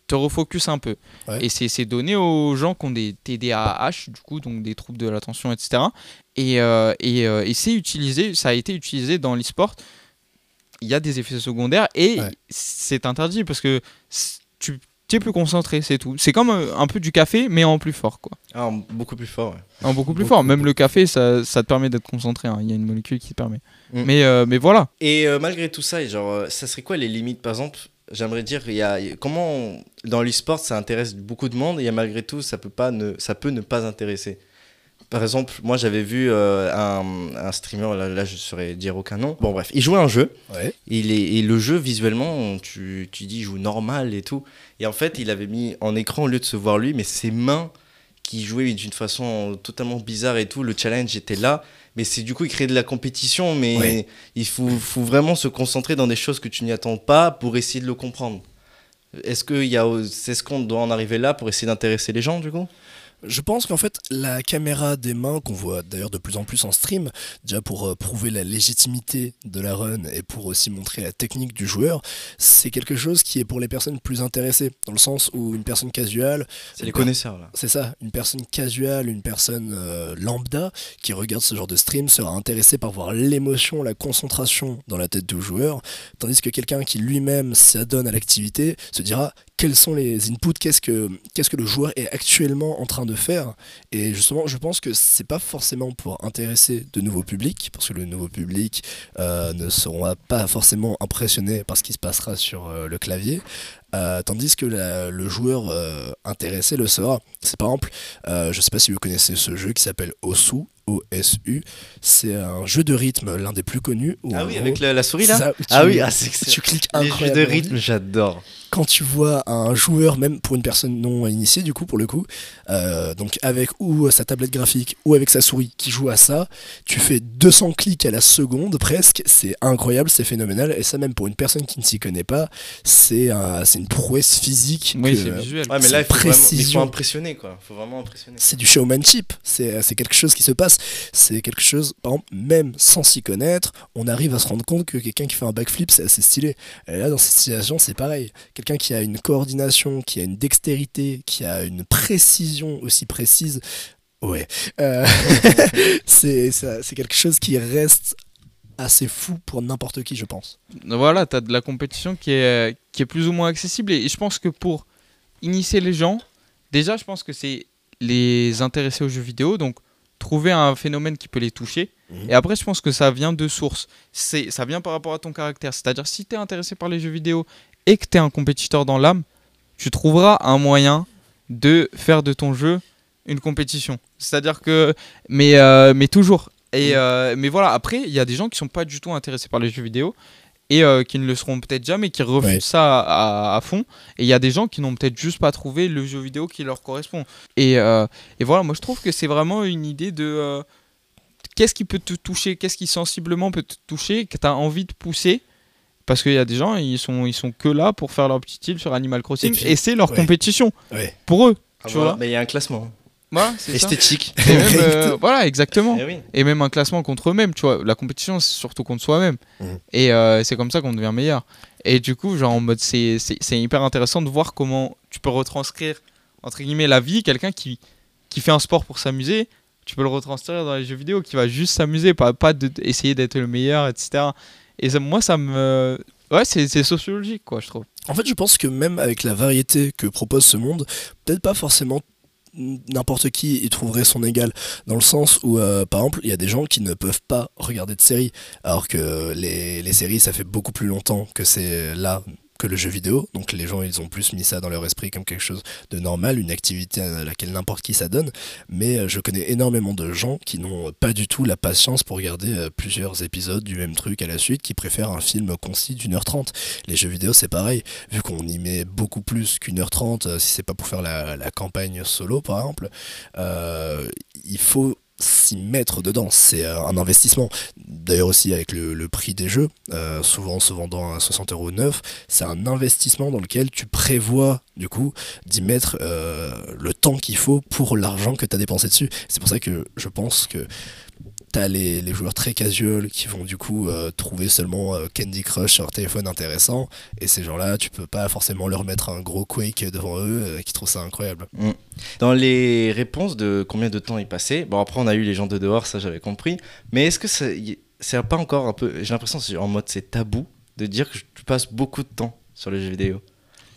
te refocus un peu. Ouais. Et c'est c'est donné aux gens qui ont des TDAH, du coup, donc des troubles de l'attention, etc. Et, euh, et, euh, et c'est utilisé, ça a été utilisé dans l'e-sport. Il y a des effets secondaires et Ouais. c'est interdit parce que tu es plus concentré, c'est tout. C'est comme euh, un peu du café, mais en plus fort, quoi. Ah, beaucoup plus fort. ouais. En beaucoup plus Beaucoup, fort. Même le café, ça, ça te permet d'être concentré. hein. Il y a une molécule qui te permet. Mm. Mais, euh, mais voilà. Et euh, malgré tout ça, et genre, ça serait quoi les limites? Par exemple, j'aimerais dire, il y a, comment on- dans l'e-sport ça intéresse beaucoup de monde et malgré tout, ça peut, pas ne, ça peut ne pas intéresser. Par exemple, moi j'avais vu euh, un, un streamer, là, là je saurais dire aucun nom. Bon, bref, il jouait un jeu. Ouais. Il est, et le jeu, visuellement, tu, tu dis, il joue normal et tout. Et en fait, il avait mis en écran, au lieu de se voir lui, mais ses mains qui jouaient d'une façon totalement bizarre et tout. Le challenge était là. Mais c'est du coup, il crée de la compétition, mais il faut, faut vraiment se concentrer dans des choses que tu n'y attends pas pour essayer de le comprendre. Est-ce qu'il y a, c'est ce qu'on doit en arriver là pour essayer d'intéresser les gens, du coup? Je pense qu'en fait, la caméra des mains, qu'on voit d'ailleurs de plus en plus en stream, déjà pour euh, prouver la légitimité de la run et pour aussi montrer la technique du joueur, c'est quelque chose qui est pour les personnes plus intéressées, dans le sens où une personne casuale, C'est les connaisseurs, là. c'est ça, une personne casuale, une personne euh, lambda qui regarde ce genre de stream sera intéressée par voir l'émotion, la concentration dans la tête du joueur, tandis que quelqu'un qui lui-même s'adonne à l'activité se dira quels sont les inputs, qu'est-ce que, qu'est-ce que le joueur est actuellement en train de faire. Et justement, je pense que c'est pas forcément pour intéresser de nouveaux publics, parce que le nouveau public euh, ne seront pas forcément impressionnés par ce qui se passera sur euh, le clavier. Euh, tandis que la- le joueur intéressé le sera. C'est par exemple, je sais pas si vous connaissez ce jeu qui s'appelle Osu, O-S-U. C'est un jeu de rythme, l'un des plus connus. Ah oui, gros, avec la, la souris, là ça, Ah oui, ah, tu cliques Les jeux de rythme, j'adore. Quand tu vois un joueur, même pour une personne non initiée, du coup, pour le coup, euh, donc avec ou sa tablette graphique ou avec sa souris qui joue à ça, tu fais 200 clics à la seconde presque. C'est incroyable, c'est phénoménal. Et ça, même pour une personne qui ne s'y connaît pas, c'est un- c'est une prouesse physique. Oui, c'est visuel. Ouais, mais là, il faut, vraiment, il faut précision. impressionner, quoi. Il faut vraiment impressionner. c'est du showmanship, c'est c'est quelque chose qui se passe, c'est quelque chose, par exemple, même sans s'y connaître, on arrive à se rendre compte que quelqu'un qui fait un backflip, c'est assez stylé. Et là, dans cette situation, c'est pareil. Quelqu'un qui a une coordination, qui a une dextérité, qui a une précision aussi précise, ouais, Euh, c'est quelque chose qui reste assez fou pour n'importe qui, je pense. Voilà, tu as de la compétition qui est, qui est plus ou moins accessible. Et je pense que pour initier les gens, déjà, je pense que c'est les intéresser aux jeux vidéo, donc trouver un phénomène qui peut les toucher. Mhm. Et après, je pense que ça vient de source. C'est, ça vient par rapport à ton caractère. C'est-à-dire, si tu es intéressé par les jeux vidéo et que tu es un compétiteur dans l'âme, tu trouveras un moyen de faire de ton jeu une compétition. C'est-à-dire que, mais, euh, mais toujours Et, euh, mais voilà, après, il y a des gens qui sont pas du tout intéressés par les jeux vidéo et euh, qui ne le seront peut-être jamais, qui refusent Ouais. ça à, à fond. Et il y a des gens qui n'ont peut-être juste pas trouvé le jeu vidéo qui leur correspond. Et, et voilà, moi je trouve que c'est vraiment une idée de qu'est-ce qui peut te toucher, qu'est-ce qui sensiblement peut te toucher, que tu as envie de pousser. Parce qu'il y a des gens, ils sont, ils sont que là pour faire leur petite île sur Animal Crossing Et c'est leur ouais. compétition Ouais. pour eux. Ah, tu voilà. vois Mais il y a un classement Voilà, c'est ça. esthétique. Et même, euh, voilà, exactement. Eh oui. Et même un classement contre eux-mêmes, tu vois. La compétition, c'est surtout contre soi-même. Mhm. Et euh, c'est comme ça qu'on devient meilleur. Et du coup, genre, en mode, c'est c'est- c'est hyper intéressant de voir comment tu peux retranscrire, entre guillemets, la vie. Quelqu'un qui, qui fait un sport pour s'amuser, tu peux le retranscrire dans les jeux vidéo, qui va juste s'amuser, pas, pas de, essayer d'être le meilleur, etc. Et ça- moi, ça me. Ouais, c'est sociologique, quoi, je trouve. En fait, je pense que même avec la variété que propose ce monde, peut-être pas forcément n'importe qui y trouverait son égal dans le sens où euh, par exemple il y a des gens qui ne peuvent pas regarder de séries alors que les séries ça fait beaucoup plus longtemps que c'est là que le jeu vidéo. Donc les gens ils ont plus mis ça dans leur esprit comme quelque chose de normal une activité à laquelle n'importe qui s'adonne. Mais euh, je connais énormément de gens qui n'ont pas du tout la patience pour regarder euh, plusieurs épisodes du même truc à la suite qui préfèrent un film concis d'une heure trente. Les jeux vidéo c'est pareil. Vu qu'on y met beaucoup plus qu'une heure trente, euh, si c'est pas pour faire la, campagne solo par exemple, il faut s'y mettre dedans, c'est euh, un investissement. D'ailleurs aussi avec le, prix des jeux, euh, souvent se vendant à 60 euros neuf, c'est un investissement dans lequel tu prévois du coup d'y mettre euh, le temps qu'il faut pour l'argent que tu as dépensé dessus. C'est pour ça que je pense que T'as les, les joueurs très casual qui vont du coup euh, trouver seulement euh, Candy Crush sur leur téléphone intéressant et ces gens-là tu peux pas forcément leur mettre un gros Quake devant eux euh, qui trouvent ça incroyable. Dans les réponses de combien de temps il passait, bon après on a eu les gens de dehors, ça j'avais compris, mais est-ce que c'est pas encore un peu, j'ai l'impression que en mode c'est tabou de dire que tu passes beaucoup de temps sur les jeux vidéo.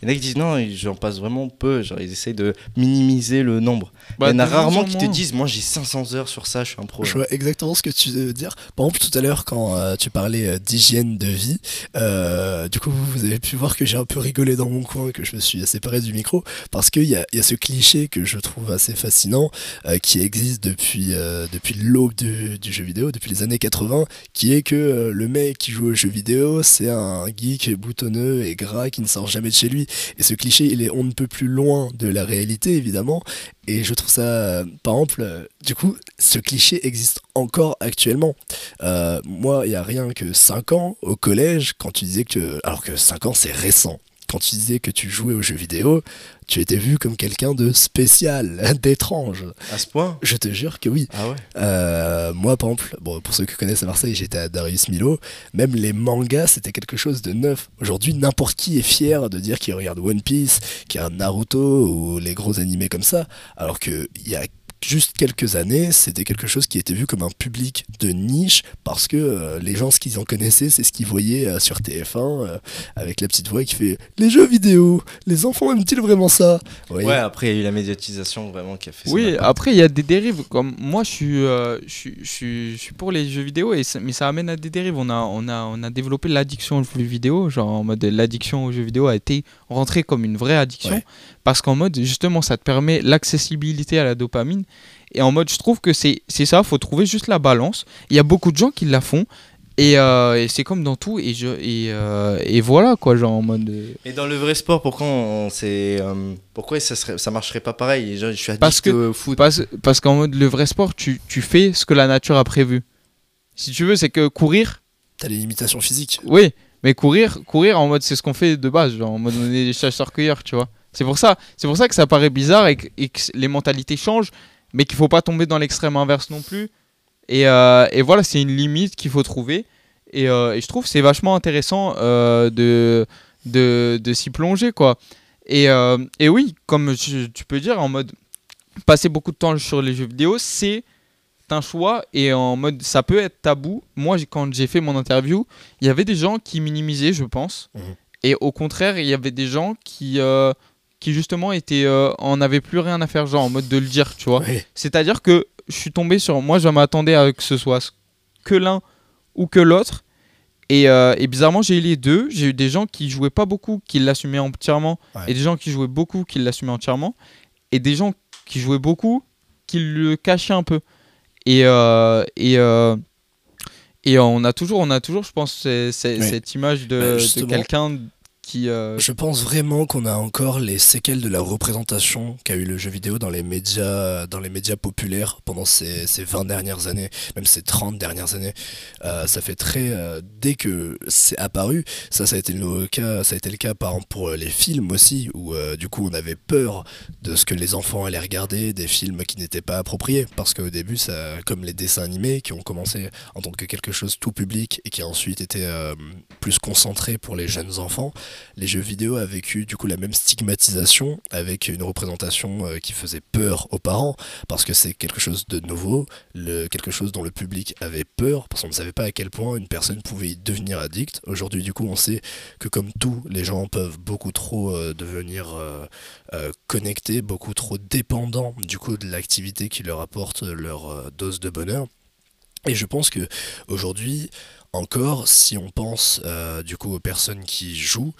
Il y en a qui disent non, j'en passe vraiment peu, genre ils essayent de minimiser le nombre. Bah, Il y en a rarement qui te disent moi j'ai 500 heures sur ça, je suis un pro. Je vois exactement ce que tu veux dire. Par exemple, tout à l'heure, quand euh, tu parlais euh, d'hygiène de vie, euh, du coup, vous, avez pu voir que j'ai un peu rigolé dans mon coin, que je me suis séparé du micro, parce qu'il y a, il y a ce cliché que je trouve assez fascinant, euh, qui existe depuis, euh, depuis l'aube du, du jeu vidéo, depuis les années 80, qui est que euh, le mec qui joue aux jeux vidéo, c'est un geek boutonneux et gras qui ne sort jamais de chez lui. Et ce cliché, il est on ne peut plus loin de la réalité, évidemment. Et je ça, euh, par exemple, du coup, ce cliché existe encore actuellement. Euh, moi, il y a rien que 5 ans au collège, quand tu disais que. Alors que 5 ans, c'est récent. Quand tu disais que tu jouais aux jeux vidéo, tu étais vu comme quelqu'un de spécial, d'étrange. À ce point Je te jure que oui. Ah ouais Euh, moi, par exemple, bon, pour ceux qui connaissent à Marseille, j'étais à Darius Milo. Même les mangas, c'était quelque chose de neuf. Aujourd'hui, n'importe qui est fier de dire qu'il regarde One Piece, qu'il y a Naruto ou les gros animés comme ça. Alors que il y a juste quelques années, c'était quelque chose qui était vu comme un public de niche parce que euh, les gens, ce qu'ils en connaissaient, c'est ce qu'ils voyaient euh, sur TF1 euh, avec la petite voix qui fait Les jeux vidéo, les enfants aiment-ils vraiment ça? Vous Ouais, après il y a eu la médiatisation vraiment qui a fait Oui, impact. après il y a des dérives. Comme moi, je suis, euh, je suis, je suis, je suis pour les jeux vidéo, et ça- mais ça amène à des dérives. On a, on a, on a développé l'addiction aux jeux vidéo, genre en mode l'addiction aux jeux vidéo a été rentrée comme une vraie addiction, Ouais. Parce qu'en mode justement ça te permet l'accessibilité à la dopamine. Et en mode, je trouve que c'est c'est ça, faut trouver juste la balance. Il y a beaucoup de gens qui la font. Et, euh, et c'est comme dans tout. Et, je, et, euh, et voilà, quoi, genre en mode. euh, Et dans le vrai sport, pourquoi on, c'est, euh, pourquoi ça, serait, ça marcherait pas pareil? Genre, Je suis addict Parce que- au foot. Parce, parce qu'en mode, le vrai sport, tu, tu fais ce que la nature a prévu. Si tu veux, c'est que courir, T'as les limitations physiques. oui, mais courir, courir en mode, c'est ce qu'on fait de base, genre en mode, on est des chasseurs-cueilleurs, tu vois. C'est pour ça, c'est pour ça que ça paraît bizarre et que, et que les mentalités changent, mais qu'il faut pas tomber dans l'extrême inverse non plus. Et, euh, et voilà, c'est une limite qu'il faut trouver. Et, euh, et je trouve c'est vachement intéressant euh, de, de, de s'y plonger, quoi. Et, et oui, comme je- tu peux dire, en mode passer beaucoup de temps sur les jeux vidéo, c'est un choix et en mode ça peut être tabou. Moi, quand j'ai fait mon interview, il y avait des gens qui minimisaient, je pense, Mhm. et au contraire, il y avait des gens qui euh, qui justement étaient euh, en plus rien à faire, genre en mode de le dire, tu vois. C'est-à-dire que je suis tombé sur. Moi, je m'attendais à que ce soit que l'un ou que l'autre. Et, euh, et bizarrement, j'ai eu les deux. J'ai eu des gens qui jouaient pas beaucoup, qui l'assumaient entièrement. Ouais. Et des gens qui jouaient beaucoup, qui l'assumaient entièrement. Et des gens qui jouaient beaucoup, qui le cachaient un peu. Et, euh, et, euh, et on a toujours, on a toujours, je pense, Oui. cette image de, Bah, de quelqu'un euh, Je pense vraiment qu'on a encore les séquelles de la représentation qu'a eu le jeu vidéo dans les médias, dans les médias populaires pendant ces, ces 20 dernières années, même ces 30 dernières années. Euh, ça fait très. euh, dès que c'est apparu, ça, ça a été le cas, ça a été le cas pour les films aussi, où du coup on avait peur de ce que les enfants allaient regarder, des films qui n'étaient pas appropriés, parce qu'au début, ça, comme les dessins animés qui ont commencé en tant que quelque chose tout public et qui a ensuite été plus concentré pour les jeunes enfants les jeux vidéo a vécu du coup la même stigmatisation avec une représentation euh, qui faisait peur aux parents parce que c'est quelque chose de nouveau, quelque chose dont le public avait peur parce qu'on ne savait pas à quel point une personne pouvait y devenir addict. Aujourd'hui du coup on sait que comme tout, les gens peuvent beaucoup trop euh, devenir euh, connectés, beaucoup trop dépendants du coup de l'activité qui leur apporte leur dose de bonheur. Et je pense que aujourd'hui, encore, si on pense euh, du coup aux personnes qui jouent,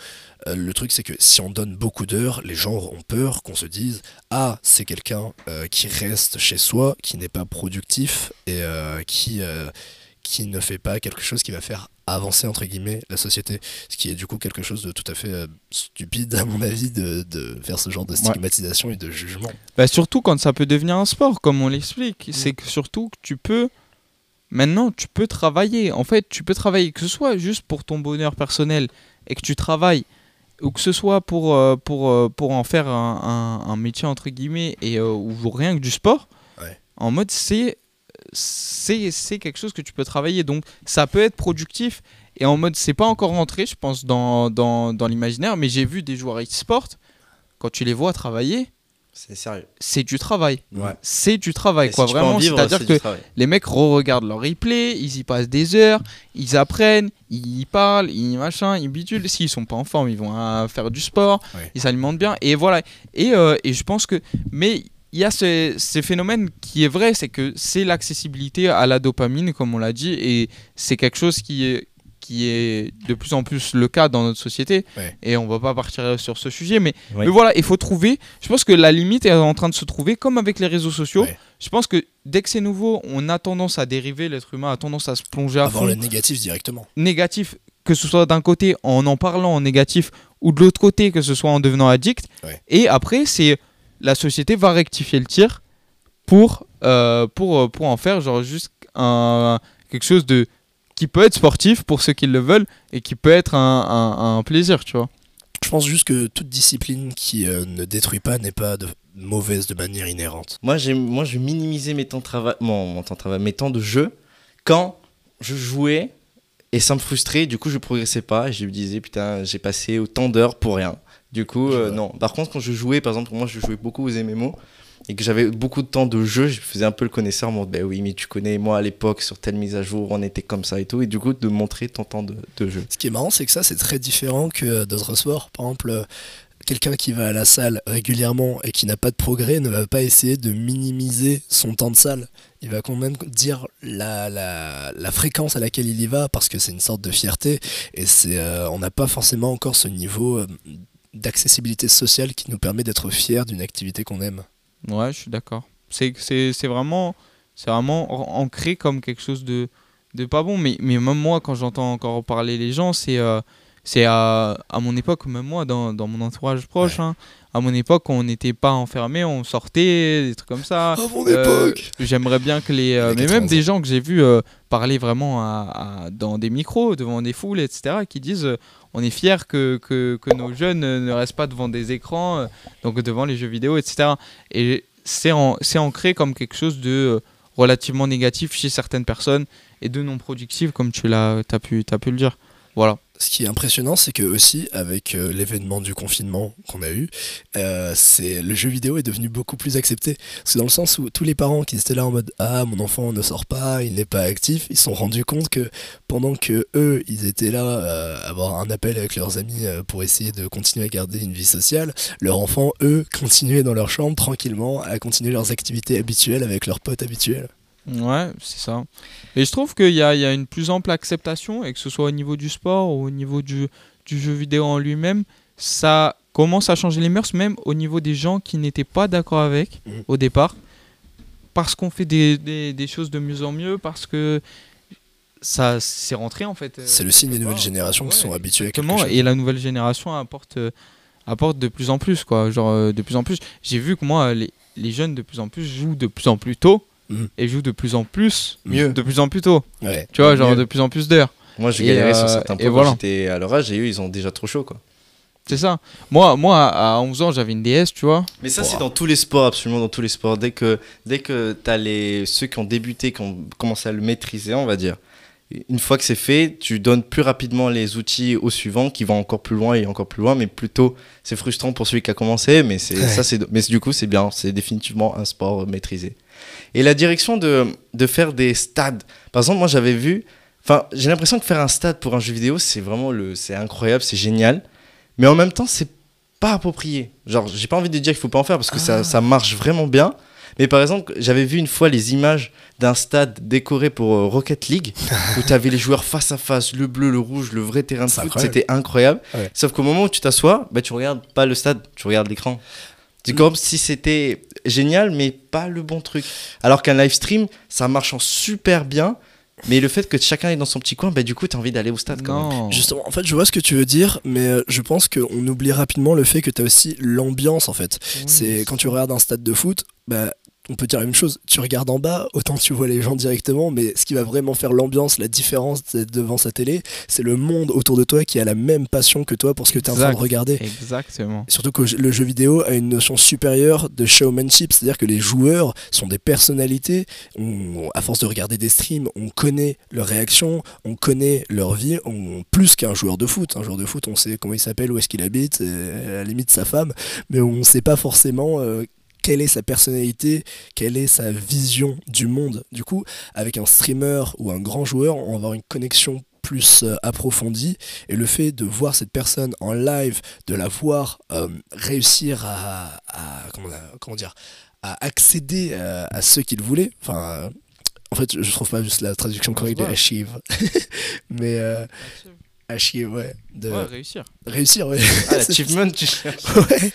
euh, le truc c'est que si on donne beaucoup d'heures, les gens ont peur qu'on se dise ah c'est quelqu'un euh, qui reste chez soi, qui n'est pas productif et qui qui ne fait pas quelque chose qui va faire avancer entre guillemets la société, ce qui est du coup quelque chose de tout à fait stupide à mon avis de, de faire ce genre de stigmatisation et de jugement. Bah, surtout quand ça peut devenir un sport, comme on l'explique. C'est que surtout que tu peux. Maintenant, tu peux travailler. En fait, tu peux travailler, que ce soit juste pour ton bonheur personnel et que tu travailles, ou que ce soit pour, euh, pour, euh, pour en faire un, un- un métier, entre guillemets, et, euh, ou rien que du sport. Ouais. En mode, c'est c'est c'est quelque chose que tu peux travailler. Donc, ça peut être productif. Et en mode, c'est pas encore rentré, je pense, dans, dans, dans l'imaginaire, mais j'ai vu des joueurs e-sport, quand tu les vois travailler, C'est sérieux. c'est du travail. Ouais. C'est du travail, Et quoi. Vraiment, c'est-à-dire c'est que du travail. les mecs re-regardent leur replay, ils y passent des heures, ils apprennent, ils parlent, ils machin, ils bidulent. S'ils sont pas en forme, ils vont faire du sport, Ouais. ils s'alimentent bien. Et voilà. Et, euh, et je pense que. Mais il y a ce, ce phénomène qui est vrai, c'est que c'est l'accessibilité à la dopamine, comme on l'a dit, et c'est quelque chose qui est qui est de plus en plus le cas dans notre société Ouais. et on va pas partir sur ce sujet mais, voilà il faut trouver je pense que la limite est en train de se trouver comme avec les réseaux sociaux Ouais. je pense que dès que c'est nouveau on a tendance à dériver l'être humain a tendance à se plonger à Avoir fond le négatif directement. négatif, que ce soit d'un côté en en parlant en négatif ou de l'autre côté que ce soit en devenant addict. Et après, c'est la société va rectifier le tir pour, euh, pour, pour en faire genre juste un, quelque chose de qui peut être sportif pour ceux qui le veulent et qui peut être un, un- un plaisir, tu vois. Je pense juste que toute discipline qui euh, ne détruit pas n'est pas de mauvaise de manière inhérente. Moi, j'ai, moi, je minimisais mes temps de travail, mon, mon temps de travail, mes temps de jeu quand je jouais et ça me frustrait. Du coup, je progressais pas et je me disais putain, j'ai passé autant d'heures pour rien. Du coup, euh, non. Par contre, quand je jouais, par exemple, moi, je jouais beaucoup aux MMO et que j'avais beaucoup de temps de jeu, je faisais un peu le connaisseur, moi, ben oui, mais tu connais, moi, à l'époque, sur telle mise à jour, on était comme ça et tout. Et du coup, de montrer ton temps de, jeu. Ce qui est marrant, c'est que ça, c'est très différent que euh, d'autres sports. Par exemple, euh, quelqu'un qui va à la salle régulièrement et qui n'a pas de progrès ne va pas essayer de minimiser son temps de salle. Il va quand même dire la, la, la fréquence à laquelle il y va parce que c'est une sorte de fierté et c'est euh, on n'a pas forcément encore ce niveau d'accessibilité sociale qui nous permet d'être fier d'une activité qu'on aime. Ouais, je suis d'accord. C'est vraiment vraiment an- ancré comme quelque chose de de pas bon mais mais même moi quand j'entends encore parler les gens, c'est euh, c'est à, à mon époque même moi dans, dans mon entourage proche hein, à mon époque on n'était pas enfermé, on sortait des trucs comme ça. À mon Euh, époque J'aimerais bien que les. euh, mais même 80 des gens que j'ai vus euh, parler vraiment à, à- dans des micros, devant des foules, etc., qui disent euh, on est fiers que, que, que nos jeunes euh, ne restent pas devant des écrans, euh, donc devant les jeux vidéo, etc. Et c'est en- c'est ancré comme quelque chose de euh, relativement négatif chez certaines personnes et de non productif, comme tu l'as as pu, as pu le dire. Voilà. Ce qui est impressionnant, c'est que aussi avec euh, l'événement du confinement qu'on a eu, euh, le jeu vidéo est devenu beaucoup plus accepté. C'est dans le sens où tous les parents qui étaient là en mode ah mon enfant ne sort pas, il n'est pas actif, ils se sont rendus compte que pendant que eux ils étaient là euh, à avoir un appel avec leurs amis pour essayer de continuer à garder une vie sociale, leurs enfants eux continuaient dans leur chambre tranquillement à continuer leurs activités habituelles avec leurs potes habituels. Ouais, c'est ça. Et je trouve qu'il y y a une plus ample acceptation, et que ce soit au niveau du sport ou au niveau du, du jeu vidéo en lui-même, ça commence à changer les mœurs, même au niveau des gens qui n'étaient pas d'accord avec Mhm. au départ. parce qu'on fait des, des, des choses de mieux en mieux, parce que ça c'est rentré en fait. euh, C'est le signe des nouvelles générations qui sont habituées à quelque chose. et la nouvelle génération apporte, euh, apporte de plus en plus, quoi. Genre, euh, de plus en plus. J'ai vu que moi, les, les jeunes de plus en plus jouent de plus en plus tôt Et jouent de plus en plus, Mieux. de plus en plus tôt. Ouais. Tu vois, genre Mieux. de plus en plus d'heures. Moi, j'ai galéré euh, sur certains et points voilà. j'étais à leur âge et eux, ils ont déjà trop chaud, quoi. C'est ça. Moi, moi, à 11 ans, j'avais une DS, tu vois. Mais ça, c'est dans tous les sports, absolument dans tous les sports. Dès que, dès que tu as les, ceux qui ont débuté, qui ont commencé à le maîtriser, on va dire, une fois que c'est fait, tu donnes plus rapidement les outils aux suivants qui vont encore plus loin et encore plus loin. Mais plutôt, c'est frustrant pour celui qui a commencé, mais, c'est, Ouais. ça, c'est, mais du coup, c'est bien. C'est définitivement un sport maîtrisé. Et la direction de, de faire des stades. Par exemple, moi, j'avais vu. Enfin, j'ai l'impression que faire un stade pour un jeu vidéo, c'est vraiment le, c'est incroyable, c'est génial. Mais en même temps, c'est pas approprié. Genre, j'ai pas envie de dire qu'il faut pas en faire parce que ça, ça marche vraiment bien. Mais par exemple, j'avais vu une fois les images d'un stade décoré pour euh, Rocket League où tu avais les joueurs face à face, le bleu, le rouge, le vrai terrain de foot. C'était incroyable. Ouais. Sauf qu'au moment où tu t'assois, bah, tu regardes pas le stade, tu regardes l'écran. C'est comme si c'était génial, mais pas le bon truc. Alors qu'un live stream, ça marche en super bien. Mais le fait que chacun est dans son petit coin, bah, du coup, tu as envie d'aller au stade quand même. Justement, en fait, je vois ce que tu veux dire, mais euh, je pense qu'on oublie rapidement le fait que tu as aussi l'ambiance, en fait. C'est quand tu regardes un stade de foot, bah, on peut dire la même chose. Tu regardes en bas, autant tu vois les gens directement, mais ce qui va vraiment faire l'ambiance, la différence d'être devant sa télé, c'est le monde autour de toi qui a la même passion que toi pour ce que tu es en train de regarder. Exactement. Surtout que le jeu vidéo a une notion supérieure de showmanship, c'est-à-dire que les joueurs sont des personnalités. On- à force de regarder des streams, on connaît leurs réactions, on connaît leur vie, on, plus qu'un joueur de foot. Un joueur de foot, on sait comment il s'appelle, où est-ce qu'il habite, et à la limite sa femme, mais on ne sait pas forcément euh, quelle est sa personnalité, quelle est sa vision du monde. Du coup, avec un streamer ou un grand joueur, on va avoir une connexion plus euh, approfondie et le fait de voir cette personne en live, de la voir euh, réussir à, à- comment, comment dire à accéder à, à ce qu'il voulait. Enfin, euh, en fait, je, trouve pas juste la traduction correcte de achieve, mais euh, achieve, ouais, de Ouais, réussir. réussir, ouais. Ah, l'achievement, tu cherches. Ouais.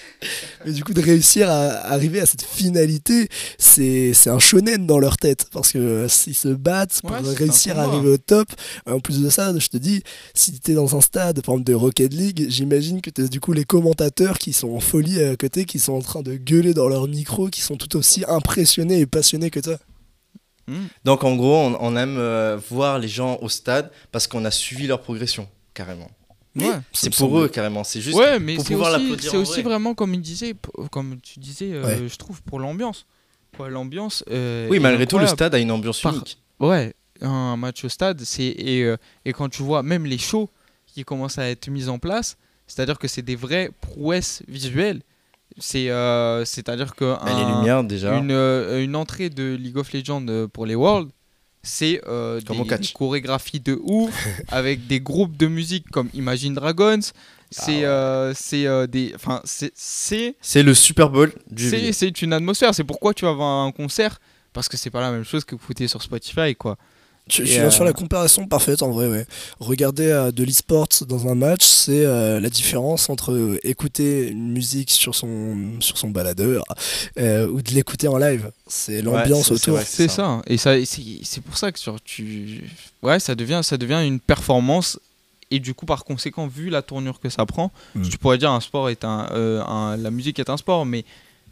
Mais du coup, de réussir à arriver à cette finalité, c'est c'est un shonen dans leur tête. Parce que s'ils se battent pour Ouais, réussir à arriver au top, en plus de ça, je te dis, si t'es dans un stade, par exemple de Rocket League, j'imagine que t'as du coup les commentateurs qui sont en folie à côté, qui sont en train de gueuler dans leur micro, qui sont tout aussi impressionnés et passionnés que toi. Hmm. Donc en gros, on, on aime euh, voir les gens au stade parce qu'on a suivi leur progression, carrément. Ouais. C'est pour semble- eux, carrément. C'est juste ouais, mais pour c'est pouvoir aussi, l'applaudir c'est aussi vrai. vraiment comme il disait, comme tu disais, euh, Ouais. je trouve pour l'ambiance. L'ambiance. euh, Oui, malgré tout, le stade a une ambiance Par- unique. Ouais, un match au stade, c'est et, euh, et quand tu vois même les shows qui commencent à être mis en place, c'est-à-dire que c'est des vraies prouesses visuelles. C'est euh, c'est-à-dire que les un- lumières, déjà. une, euh, une entrée de League of Legends pour les Worlds, c'est euh, des chorégraphies de ouf avec des groupes de musique comme Imagine Dragons. C'est Ah euh, euh, des enfin c'est c'est le Super Bowl du jeu c'est vidéo. c'est une atmosphère. C'est pourquoi tu vas voir un concert parce que c'est pas la même chose que écouter sur Spotify quoi. Tu, tu viens de faire euh, la comparaison parfaite en vrai, ouais. Regarder euh, de l'e-sport dans un match, c'est euh, la différence entre euh, écouter une musique sur son, sur son baladeur euh, ou de l'écouter en live. C'est l'ambiance autour. C'est ça. ça. Et ça, c'est c'est pour ça que sur, tu, ouais, ça devient, ça devient une performance. Et du coup, par conséquent, vu la tournure que ça prend, Mm. tu pourrais dire un sport est un, euh, un- la musique est un sport, mais,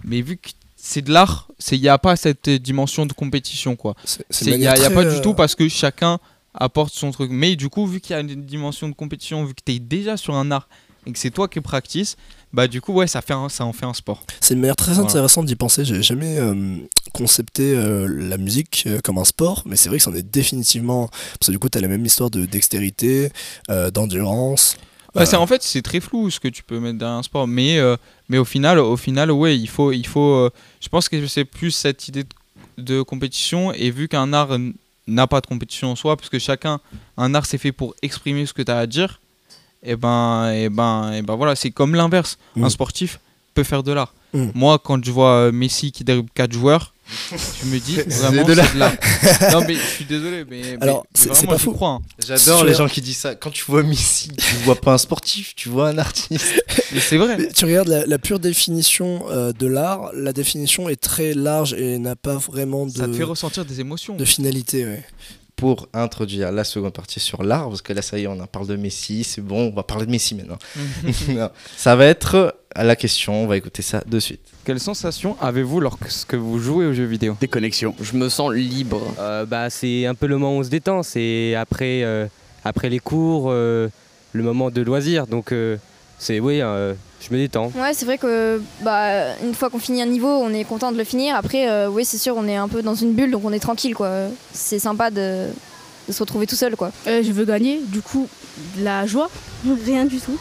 mais vu que c'est de l'art, c'est il n'y a pas cette dimension de compétition quoi. Il n'y a, pas du euh, tout parce que chacun apporte son truc. Mais du coup, vu qu'il y a une dimension de compétition, vu que tu es déjà sur un art et que c'est toi qui practice, bah du coup, ouais, ça, fait un- ça en fait un sport. C'est une manière très Voilà. intéressante d'y penser. J'ai jamais euh, concepté euh, la musique euh, comme un sport, mais c'est vrai que c'en est définitivement. Parce que du coup, tu as la même histoire de dextérité, euh, d'endurance. Bah, Euh, en fait c'est très flou ce que tu peux mettre derrière un sport mais euh, mais au final au final ouais il faut il faut euh, je pense que c'est plus cette idée de, de compétition et vu qu'un art n'a pas de compétition en soi parce que chacun un art c'est fait pour exprimer ce que tu as à dire et ben et ben et ben voilà c'est comme l'inverse Mm. un sportif peut faire de l'art Mm. moi quand je vois euh, Messi qui dribble quatre joueurs tu me dis C'est vraiment de c'est de l'art. non mais je suis désolé, mais, Alors, mais c'est- pas crois. hein. J'adore Sur- les gens qui disent ça. Quand tu vois Missy, tu vois pas un sportif, tu vois un artiste. Mais c'est vrai. Mais tu regardes la, la pure définition euh, de l'art, la définition est très large et n'a pas vraiment de, Ça te fait ressentir des émotions. de finalité. ouais. Pour introduire la seconde partie sur l'art, parce que là, ça y est, on en parle de Messi, c'est bon, on va parler de Messi maintenant. Non, ça va être à la question, on va écouter ça de suite. Quelle sensation avez-vous lorsque vous jouez aux jeux vidéo? Déconnexion. Je me sens libre. Euh, Bah c'est un peu le moment où on se détend, c'est après, euh, après les cours, euh, le moment de loisir. Donc euh, c'est oui, euh, je me détends. Ouais, c'est vrai que bah, une fois qu'on finit un niveau, on est content de le finir. Après, euh, oui, c'est sûr, on est un peu dans une bulle, donc on est tranquille, quoi. C'est sympa de, de se retrouver tout seul, quoi. Euh, je veux gagner, du coup, de la joie. Rien du tout.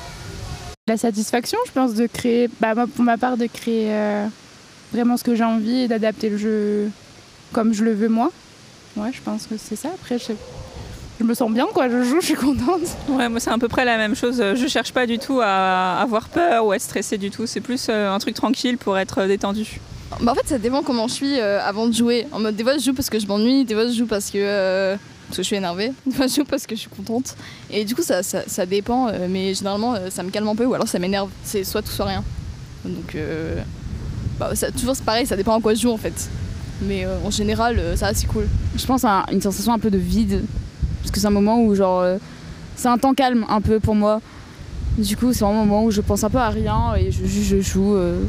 La satisfaction, je pense, de créer, bah, moi, pour ma part, de créer euh, vraiment ce que j'ai envie et d'adapter le jeu comme je le veux moi. Ouais, je pense que c'est ça. Après, je, je me sens bien, quoi. Je joue, je suis contente. Ouais, moi c'est à peu près la même chose. Je cherche pas du tout à avoir peur ou à être stressée du tout. C'est plus euh, un truc tranquille pour être détendu. Bah en fait ça dépend comment je suis euh, avant de jouer. En mode des fois je joue parce que je m'ennuie, des fois je joue parce que, euh, parce que je suis énervée, des fois je joue parce que je suis contente. Et du coup ça, ça, ça dépend, euh, mais généralement euh, ça me calme un peu ou alors ça m'énerve. C'est soit tout soit rien. Donc euh, bah, ça, toujours c'est pareil, ça dépend à quoi je joue en fait. Mais euh, en général euh, ça c'est cool. Je pense à une sensation un peu de vide. Parce que c'est un moment où, genre, euh, c'est un temps calme un peu pour moi. Du coup, c'est un moment où je pense un peu à rien et je, je, joue euh,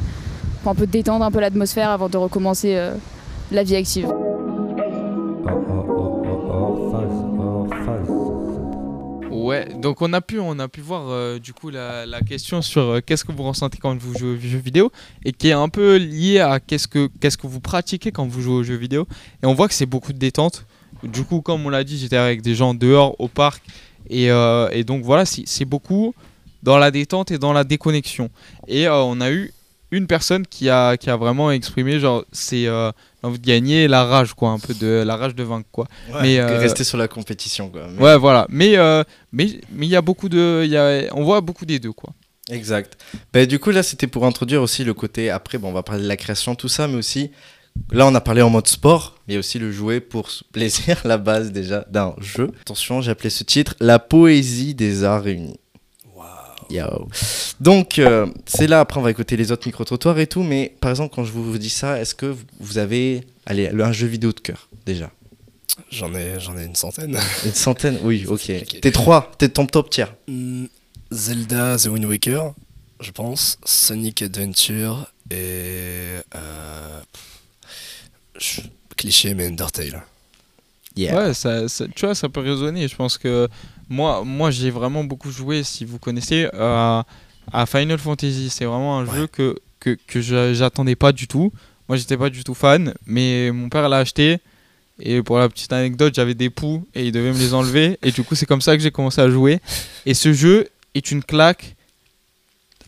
pour un peu détendre un peu l'atmosphère avant de recommencer euh, la vie active. Ouais, donc on a pu, on a pu voir du coup la, question sur qu'est-ce que vous ressentez quand vous jouez aux jeux vidéo et qui est un peu lié à qu'est-ce que, qu'est-ce que vous pratiquez quand vous jouez aux jeux vidéo. Et on voit que c'est beaucoup de détente. Du coup, comme on l'a dit, j'étais avec des gens dehors au parc et, euh, et donc voilà, c'est beaucoup dans la détente et dans la déconnexion. Et euh, on a eu une personne qui a, qui a vraiment exprimé genre c'est euh, l'envie de gagner la rage quoi, un peu de la rage de vaincre quoi. Mais euh, rester sur la compétition, quoi. Mais- Ouais, voilà. Mais euh, mais mais il y a beaucoup de, il y a, on voit beaucoup des deux quoi. Exact. Bah, du coup, là, c'était pour introduire aussi le côté. Après, bon, on va parler de la création, tout ça, mais aussi. Là, on a parlé en mode sport, mais il y a aussi le jouer pour plaisir, la base déjà d'un jeu. Attention, j'ai appelé ce titre La poésie des arts réunis. Yo. Donc, euh, c'est là, après, on va écouter les autres micro-trottoirs et tout, mais par exemple, quand je vous dis ça, est-ce que vous- avez allez, le- un jeu vidéo de cœur, déjà? J'en ai, j'en ai une centaine. Une centaine? Oui, ok. T'es trois, t'es ton top tier. Hmm, Zelda The Wind Waker, je pense. Sonic Adventure et. euh, cliché, mais Undertale. Ouais, ça, ça- tu vois, ça peut résonner. Je pense que moi, moi j'ai vraiment beaucoup joué, si vous connaissez, à, à Final Fantasy. C'est vraiment un jeu que, que, que je- j'attendais pas du tout. Moi, j'étais pas du tout fan, mais mon père l'a acheté. Et pour la petite anecdote, j'avais des poux et il devait me les enlever. Et du coup, c'est comme ça que j'ai commencé à jouer. Et ce jeu est une claque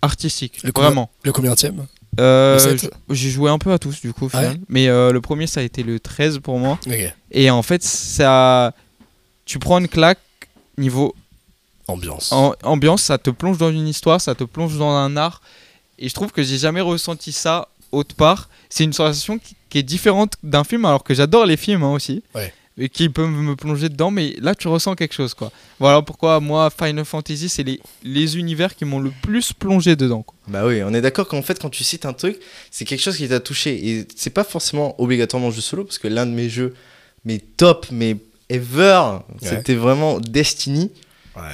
artistique. Le combien- vraiment. Le combienième Euh, J'ai joué un peu à tous du coup au Ah ouais. Mais euh, le premier ça a été le 13 pour moi. Et en fait ça... Tu prends une claque niveau Ambiance. en- ambiance, ça te plonge dans une histoire, ça te plonge dans un art. Et je trouve que j'ai jamais ressenti ça autre part. C'est une sensation qui, qui est différente d'un film alors que j'adore les films hein, aussi. Ouais. Et qui peut me plonger dedans, mais là tu ressens quelque chose quoi. Voilà pourquoi moi Final Fantasy c'est les, les univers qui m'ont le plus plongé dedans. quoi. Bah oui, on est d'accord qu'en fait, quand tu cites un truc, c'est quelque chose qui t'a touché. Et c'est pas forcément obligatoirement jeu solo, parce que l'un de mes jeux, mes top, mes ever, c'était vraiment Destiny,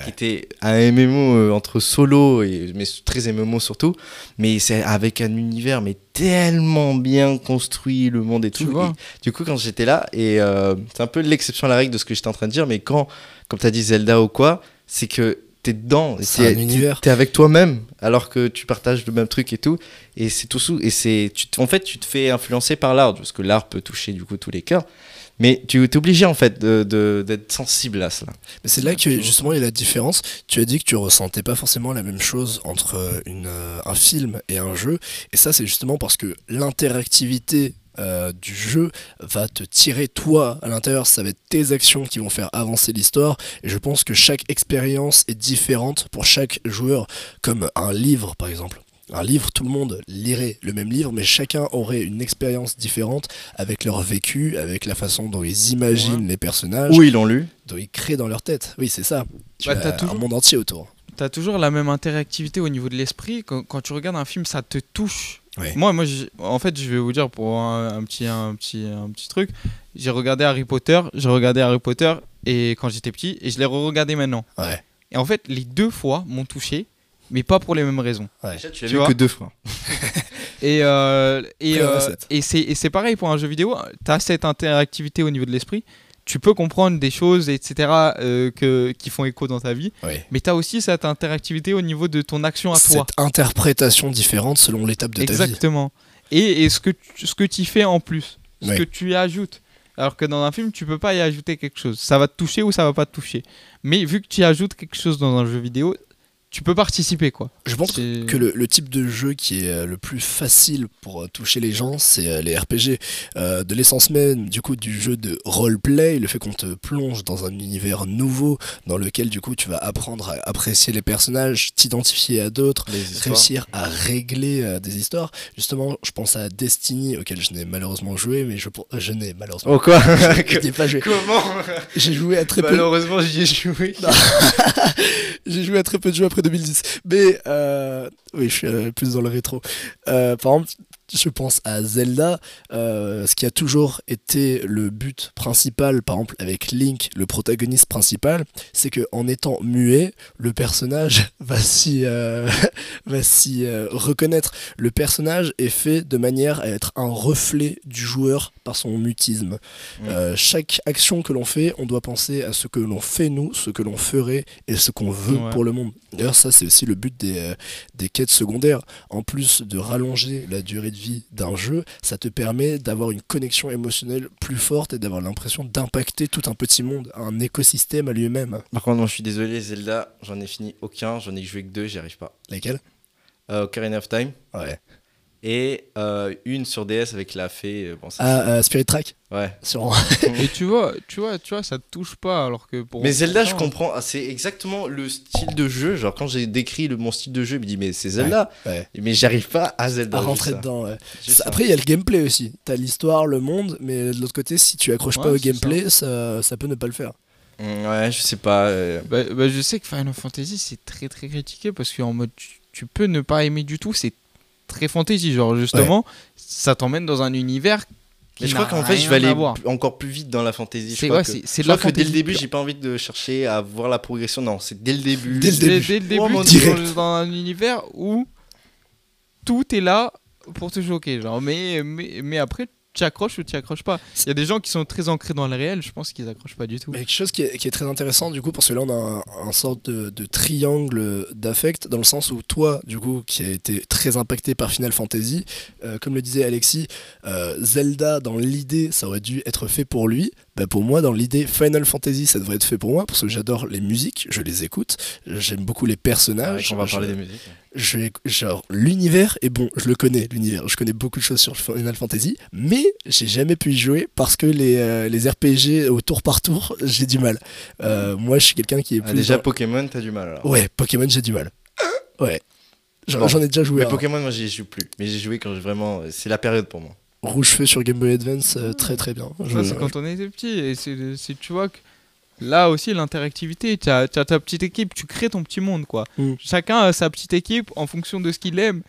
qui était un MMO euh, entre solo et mais très MMO surtout. Mais c'est avec un univers mais tellement bien construit, le monde et tout. Et du coup, quand j'étais là, et euh, c'est un peu l'exception à la règle de ce que j'étais en train de dire, mais quand, comme t'as dit Zelda ou quoi, c'est que t'es dedans, C'est un univers. t'es avec toi-même, alors que tu partages le même truc et tout, et c'est tout sous, et c'est, tu en fait, tu te fais influencer par l'art, parce que l'art peut toucher du coup tous les cœurs, mais tu es obligé en fait de- de- d'être sensible à cela. Mais c'est là que justement il y a la différence. Tu as dit que tu ressentais pas forcément la même chose entre euh, euh, un film et un jeu. Et ça, c'est justement parce que l'interactivité euh, du jeu va te tirer toi à l'intérieur. Ça va être tes actions qui vont faire avancer l'histoire. Et je pense que chaque expérience est différente pour chaque joueur, comme un livre par exemple. Un livre, tout le monde lirait le même livre, mais chacun aurait une expérience différente avec leur vécu, avec la façon dont ils imaginent les personnages, Où ils l'ont lu dont ils créent dans leur tête. Oui, c'est ça. Tu Bah, as t'as toujours- un monde entier autour. T'as toujours la même interactivité au niveau de l'esprit. Quand, quand tu regardes un film, ça te touche. Ouais. Moi, moi en fait, je vais vous dire pour un, un petit, un, petit, un petit truc. J'ai regardé Harry Potter, j'ai regardé Harry Potter et quand j'étais petit et je l'ai re-regardé maintenant. Ouais. Et en fait, les deux fois m'ont touché, mais pas pour les mêmes raisons. Déjà, tu vu vois que deux fois. Et, euh, et, euh, recette. et c'est et c'est pareil pour un jeu vidéo. Tu as cette interactivité au niveau de l'esprit. Tu peux comprendre des choses, etc., euh, que, qui font écho dans ta vie. Ouais. Mais tu as aussi cette interactivité au niveau de ton action à toi. Cette interprétation différente selon l'étape de ta vie. Exactement. Et, et ce que tu, ce que tu fais en plus, ce Ouais. que tu y ajoutes. Alors que dans un film, tu peux pas y ajouter quelque chose. Ça va te toucher ou ça va pas te toucher. Mais vu que tu y ajoutes quelque chose dans un jeu vidéo, tu peux participer quoi. Je pense C'est- que le, le type de jeu qui est euh, le plus facile pour euh, toucher les gens, c'est euh, les RPG. Euh, de l'essence même du coup du jeu de roleplay, le fait qu'on te plonge dans un univers nouveau dans lequel du coup tu vas apprendre à apprécier les personnages, t'identifier à d'autres, réussir à régler euh, des histoires. Justement, je pense à Destiny auquel je n'ai malheureusement joué, mais je, je n'ai malheureusement Oh quoi je n'y ai pas joué. Comment J'ai joué à très peu. Malheureusement, j'y ai joué. J'ai joué à très peu de jeux après 2010. Mais euh, oui, je suis euh, plus dans le rétro. Euh, par exemple, je pense à Zelda, euh, ce qui a toujours été le but principal, par exemple avec Link, le protagoniste principal, c'est que en étant muet, le personnage va s'y euh, euh, reconnaître. Le personnage est fait de manière à être un reflet du joueur par son mutisme. Euh, chaque action que l'on fait, on doit penser à ce que l'on fait nous, ce que l'on ferait et ce qu'on veut Ouais. pour le monde. D'ailleurs, ça c'est aussi le but des, euh, des quêtes secondaires. En plus de rallonger la durée de vie d'un jeu, ça te permet d'avoir une connexion émotionnelle plus forte et d'avoir l'impression d'impacter tout un petit monde, un écosystème à lui-même. Par contre, moi, je suis désolé, Zelda, j'en ai fini aucun, j'en ai joué que deux, j'y arrive pas. Lesquels? Euh, Ocarina of Time Ouais. Et euh, une sur DS avec la fée. euh, Bon, ça, Ah, euh, Spirit Track Ouais. Sur... Et tu vois, tu vois, tu vois, ça te touche pas alors que pour. Mais Zelda, je comprends. ah, C'est exactement le style de jeu. Genre, quand j'ai décrit le, mon style de jeu, je me dis, mais c'est Zelda. Ouais. Mais j'arrive pas à Zelda. à rentrer dedans. ouais. Ça-. Après, il y a le gameplay aussi. T'as l'histoire, le monde, mais de l'autre côté, si tu accroches Ouais, pas au gameplay, ça. Ça, peut ne pas le faire. Mm, Ouais, je sais pas. euh, Bah, bah, je sais que Final Fantasy c'est très très critiqué parce qu'en mode tu, tu peux ne pas aimer du tout, c'est très fantasy. Genre justement, ça t'emmène dans un univers. Qui Mais je crois qu'en fait, je vais aller encore plus vite dans la fantasy. Je C'est- crois ouais, que, c'est- c'est je crois que dès le début, j'ai pas envie de chercher à voir la progression. Non, c'est dès le début. Dès le Dès, début. dès le début, Oh, Dieu. dans un univers où tout est là pour te choquer. Genre, mais, mais, mais après, tu accroches ou tu accroches pas. Il y a des gens qui sont très ancrés dans le réel, je pense qu'ils accrochent pas du tout. Mais quelque chose qui est, qui est très intéressant, du coup, parce que là, on a un, un sorte de, de triangle d'affect, dans le sens où toi, du coup, qui a été très impacté par Final Fantasy, euh, comme le disait Alexis, euh, Zelda, dans l'idée, ça aurait dû être fait pour lui. Bah, pour moi, dans l'idée, Final Fantasy, ça devrait être fait pour moi, parce que j'adore les musiques, je les écoute, j'aime beaucoup les Ouais, personnages. on va je- parler des musiques. Je genre l'univers est bon, je le connais l'univers, je connais beaucoup de choses sur Final Fantasy, mais j'ai jamais pu y jouer parce que les, euh, les RPG au tour par tour, j'ai du mal. Euh, moi, je suis quelqu'un qui est Ah, plus déjà, dans- Pokémon, t'as du mal alors. Ouais, Pokémon, j'ai du mal. Ouais. J'en Bon. ai déjà joué. Mais. Pokémon, moi, j'y joue plus. Mais j'ai joué quand j'ai vraiment. C'est la période pour moi. Rouge feu sur Game Boy Advance, euh, très très bien. Je- c'est quand on était petit. Et c'est, c'est- tu vois que là aussi, l'interactivité, tu as, ta petite équipe, tu crées ton petit monde. quoi. Mm. Chacun a sa petite équipe en fonction de ce qu'il aime.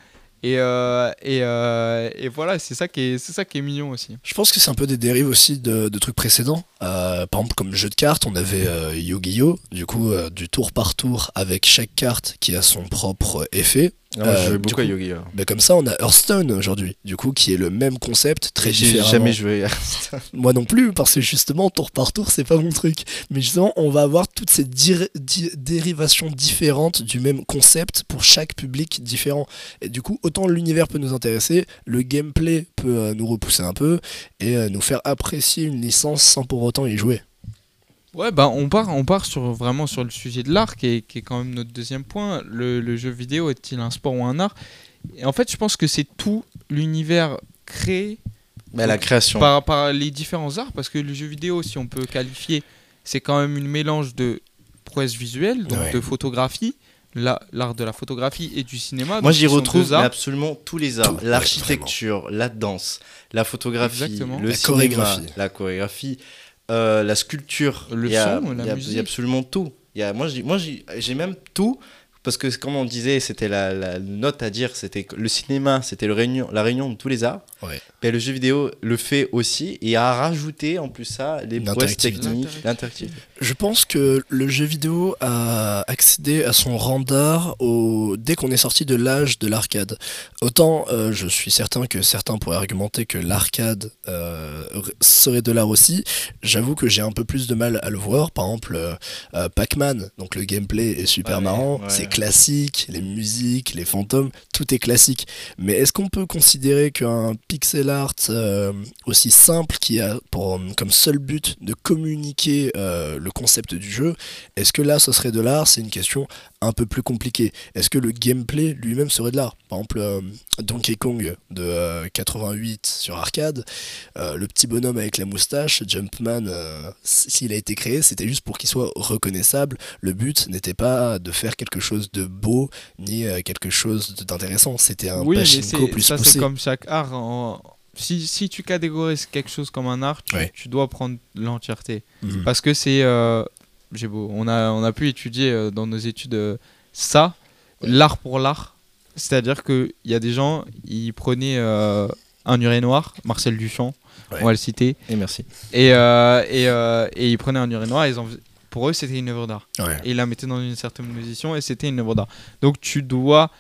Et, euh, et, euh, et voilà, c'est ça, qui est, c'est ça qui est mignon aussi. Je pense que c'est un peu des dérives aussi de, de trucs précédents. Euh, par exemple, comme jeu de cartes, on avait Yu-Gi-Oh! Du coup, du tour par tour avec chaque carte qui a son propre effet. Non, moi, Euh, je du beaucoup à coup, Yogi. alors. Ben comme ça, on a Hearthstone aujourd'hui, du coup, qui est le même concept, très J'ai différent. jamais joué. Moi non plus, parce que justement, tour par tour, c'est pas mon truc. Mais justement, on va avoir toutes ces di- dérivations différentes du même concept pour chaque public différent. Et du coup, autant l'univers peut nous intéresser, le gameplay peut euh, nous repousser un peu et euh, nous faire apprécier une licence sans pour autant y jouer. Ouais, bah on part, on part sur, vraiment sur le sujet de l'art, qui est, qui est quand même notre deuxième point. Le, le jeu vidéo est-il un sport ou un art? Et en fait, je pense que c'est tout l'univers créé Mais la création. par, par les différents arts, parce que le jeu vidéo, si on peut qualifier, c'est quand même une mélange de prouesse visuelle, donc Ouais. de photographie, la- l'art de la photographie et du cinéma. Moi, j'y retrouve absolument tous les arts. Tout, ouais, L'architecture, la danse, la photographie, Exactement. le La cinéma, chorégraphie. la chorégraphie, euh, la sculpture. Le Il y a- son, la il y a- musique. Il y a absolument tout. Il y a, moi, j'ai- moi, j'ai j'ai même tout. Parce que, comme on disait, c'était la, la note à dire, c'était le cinéma, c'était réunion, la réunion de tous les arts. Ouais. Ben, le jeu vidéo le fait aussi et a rajouté en plus ça les prouesses techniques. Je pense que le jeu vidéo a accédé à son rang d'art au... dès qu'on est sorti de l'âge de l'arcade. Autant euh, je suis certain que certains pourraient argumenter que l'arcade euh, serait de l'art aussi, j'avoue que j'ai un peu plus de mal à le voir. Par exemple, euh, euh, Pac-Man, donc le gameplay est super Ouais, marrant, ouais. c'est classique, les musiques, les fantômes, tout est classique. Mais est-ce qu'on peut considérer qu'un pixel art euh, aussi simple qui a pour, comme seul but de communiquer euh, le concept du jeu, est-ce que là ce serait de l'art? C'est une question un peu plus compliquée. Est-ce que le gameplay lui-même serait de l'art Par exemple, euh, Donkey Kong de euh, 88 sur arcade, euh, le petit bonhomme avec la moustache, Jumpman, euh, s'il a été créé, c'était juste pour qu'il soit reconnaissable. Le but n'était pas de faire quelque chose de beau ni euh, quelque chose d'intéressant. C'était un oui, pachinko plus ça c'est comme chaque art. en- Si, si tu catégorises quelque chose comme un art, tu dois prendre l'entièreté. Mhm. Parce que c'est. J'ai beau, on, a, on a pu étudier euh, dans nos études euh, ça, l'art pour l'art. C'est-à-dire qu'il y a des gens, ils prenaient euh, un urinoir, Marcel Duchamp, Ouais. on va le citer, Et merci. et, euh, et, euh, et ils prenaient un urinoir, ils en faisaient- pour eux c'était une œuvre d'art. Ouais. Et ils la mettaient dans une certaine position et c'était une œuvre d'art. Donc tu dois,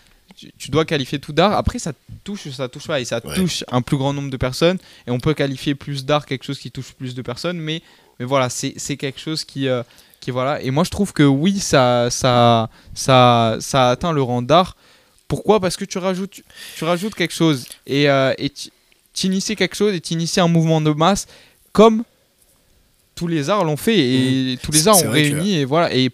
tu, dois qualifier tout d'art. Après ça touche ou ça touche pas et ça Ouais. touche un plus grand nombre de personnes et on peut qualifier plus d'art quelque chose qui touche plus de personnes. Mais, mais voilà, c'est c'est quelque chose qui, euh, qui voilà. Et moi je trouve que oui, ça, ça, ça, ça a atteint le rang d'art. Pourquoi? Parce que tu rajoutes, tu rajoutes quelque chose. Et, euh, et tu inities quelque chose et tu inities un mouvement de masse comme tous les arts l'ont fait. Et tous les arts ont que- réuni et voilà. Et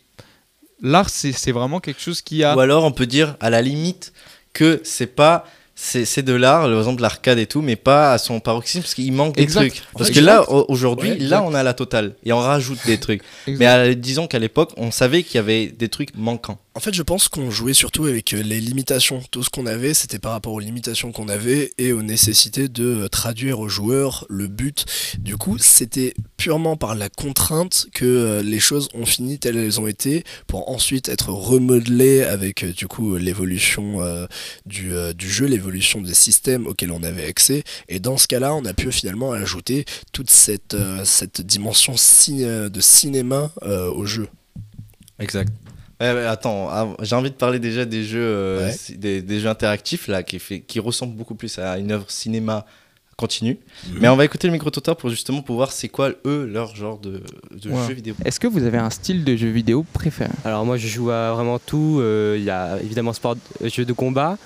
l'art c'est c'est vraiment quelque chose qui a Ou alors on peut dire à la limite que c'est pas c'est c'est de l'art, par exemple l'arcade et tout, mais pas à son paroxysme parce qu'il manque des trucs. Parce que là, aujourd'hui, Ouais, là on a la totale et on rajoute des trucs. Exact. Mais à- disons qu'à l'époque, on savait qu'il y avait des trucs manquants. En fait, je pense qu'on jouait surtout avec euh, les limitations. Tout ce qu'on avait, c'était par rapport aux limitations qu'on avait et aux nécessités de euh, traduire aux joueurs le but. Du coup, c'était purement par la contrainte que euh, les choses ont fini telles elles ont été pour ensuite être remodelées avec du coup l'évolution du, jeu, l'évolution des systèmes auxquels on avait accès. Et dans ce cas-là, on a pu finalement ajouter toute cette, dimension de cinéma au jeu. Exact. Attends, av- j'ai envie de parler déjà des jeux, euh, Ouais. des, des jeux interactifs là, qui, fait, qui ressemblent beaucoup plus à une œuvre cinéma continue. Mhm. Mais on va écouter le micro-trottoir pour justement pour voir c'est quoi eux leur genre de, de Ouais. jeu vidéo. Est-ce que vous avez un style de jeu vidéo préféré? Alors moi je joue à vraiment tout. euh, Il y a évidemment sport, euh, jeux de combat,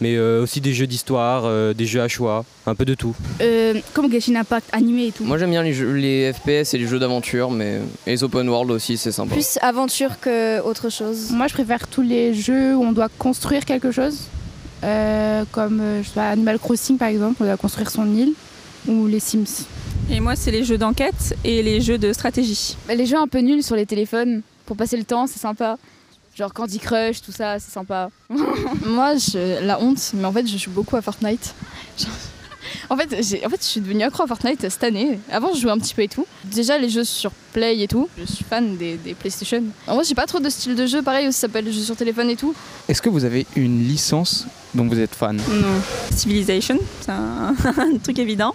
mais euh, aussi des jeux d'histoire, euh, des jeux à choix, un peu de tout. Euh, comme Genshin Impact animé et tout. Moi j'aime bien les, jeux, les FPS et les jeux d'aventure, mais et les open world aussi, c'est sympa. Plus aventure que autre chose. Moi, je préfère tous les jeux où on doit construire quelque chose. Euh, comme je sais pas, Animal Crossing par exemple, on doit construire son île. Ou les Sims. Et moi, c'est les jeux d'enquête et les jeux de stratégie. Bah, les jeux un peu nuls sur les téléphones, pour passer le temps, c'est sympa. Genre Candy Crush, tout ça, c'est sympa. Moi, je- la honte, mais en fait, je joue beaucoup à Fortnite. En fait, j'ai- en fait, je suis devenue accro à Fortnite cette année. Avant, je jouais un petit peu et tout. Déjà, les jeux sur Play et tout. Je suis fan des, des PlayStation. En vrai, j'ai pas trop de style de jeu. Pareil, ça s'appelle jeux sur téléphone et tout. Est-ce que vous avez une licence dont vous êtes fan? Non. Civilization, c'est un, un truc évident.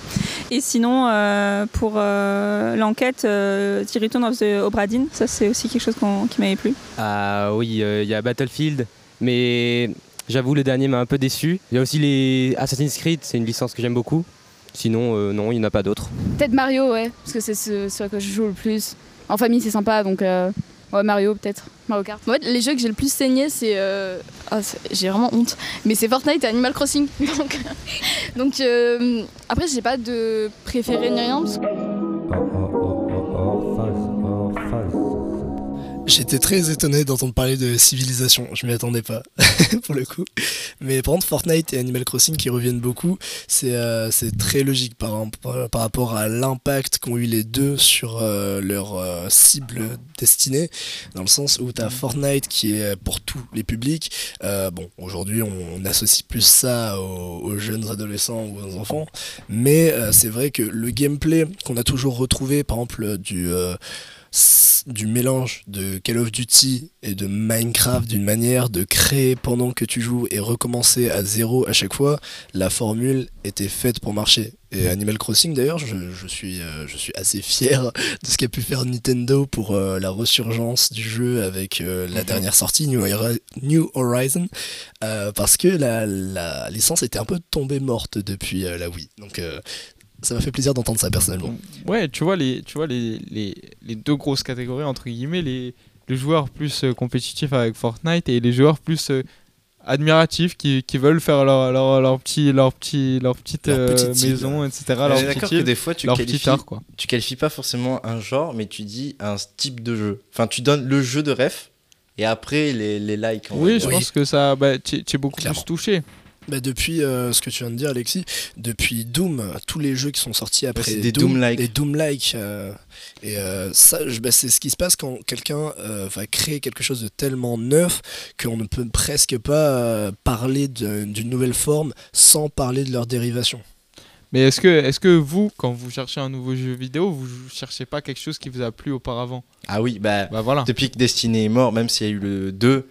Et sinon, euh, pour euh, l'enquête, euh, The Return of the Obra Dinn, ça c'est aussi quelque chose qui m'avait plu. Ah oui, euh, il y a Battlefield, mais j'avoue le dernier m'a un peu déçu. Il y a aussi les Assassin's Creed, c'est une licence que j'aime beaucoup. Sinon, euh, non, il n'y en a pas d'autres. Peut-être Mario, ouais, parce que c'est ce, ce que je joue le plus. En famille, c'est sympa, donc euh, ouais, Mario peut-être. Mario Kart. En fait, les jeux que j'ai le plus saigné, c'est. euh, ah, j'ai vraiment honte. Mais c'est Fortnite et Animal Crossing. Donc, donc euh, après, j'ai pas de préféré ni rien. parce que- J'étais très étonné d'entendre parler de civilisation, je m'y attendais pas pour le coup. Mais par contre, Fortnite et Animal Crossing qui reviennent beaucoup, c'est euh, très logique par, rapport à l'impact qu'ont eu les deux sur euh, leur euh, cible destinée, dans le sens où tu as Fortnite qui est pour tous les publics. Euh, bon, aujourd'hui on, associe plus ça aux, aux jeunes adolescents ou aux enfants, mais c'est vrai que le gameplay qu'on a toujours retrouvé, par exemple, du du mélange de Call of Duty et de Minecraft d'une manière de créer pendant que tu joues et recommencer à zéro à chaque fois, la formule était faite pour marcher. Et Animal Crossing d'ailleurs, je, je suis, euh, je suis assez fier de ce qu'a pu faire Nintendo pour euh, la resurgence du jeu avec euh, la Mhm. dernière sortie, New, New Horizon, parce que la, la licence était un peu tombée morte depuis la Wii. Donc ça m'a fait plaisir d'entendre ça personnellement. Ouais, tu vois, les, tu vois les, les, les deux grosses catégories, entre guillemets, les, les joueurs plus euh, compétitifs avec Fortnite et les joueurs plus euh, admiratifs qui, qui veulent faire leur, leur, leur, petit, leur, petit, leur petite Leur euh, île. maison, etc. Leur d'accord que des fois tu qualifies, art, quoi. tu qualifies pas forcément un genre, mais tu dis un type de jeu. Enfin, tu donnes le jeu de ref et après les, les likes. va Oui, je Oui. pense que ça, bah, tu tu es beaucoup Clairement. plus touché. Bah depuis euh, ce que tu viens de dire Alexis, depuis Doom, tous les jeux qui sont sortis après des Doom, Doom-like. les Doom-like, euh, et euh, ça, je- bah, c'est ce qui se passe quand quelqu'un euh, va créer quelque chose de tellement neuf qu'on ne peut presque pas euh, parler de- d'une nouvelle forme sans parler de leur dérivation. Mais est-ce que, est que vous, quand vous cherchez un nouveau jeu vidéo, vous cherchez pas quelque chose qui vous a plu auparavant? Ah oui, bah Bah voilà. depuis que Destiny est mort, même s'il y a eu le 2,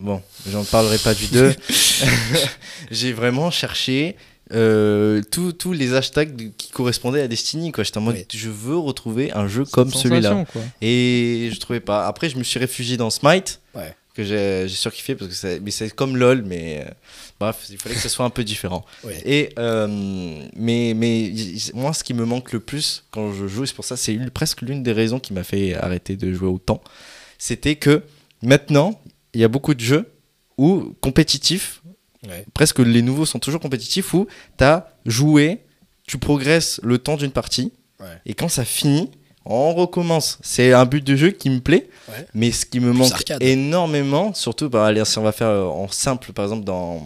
bon, j'en parlerai pas du 2, j'ai vraiment cherché euh, tous les hashtags de- qui correspondaient à Destiny. quoi. J'étais en mode, je veux retrouver un jeu comme celui-là. quoi. Et je trouvais pas. Après, je me suis réfugié dans Smite, Ouais. que j'ai j'ai surkiffé parce que c'est mais c'est comme LoL, mais euh, bref, il fallait que ce soit un peu différent. Ouais. Et euh, mais mais moi, ce qui me manque le plus quand je joue, et c'est pour ça, c'est une- presque l'une des raisons qui m'a fait arrêter de jouer autant, c'était que maintenant, il y a beaucoup de jeux où compétitifs, Ouais. presque les nouveaux sont toujours compétitifs où tu as joué, tu progresses le temps d'une partie, Ouais. et quand ça finit, on recommence. C'est un but de jeu qui me plaît, Ouais. mais ce qui me manque arcade. énormément, surtout bah, allez, si on va faire euh, en simple, par exemple dans,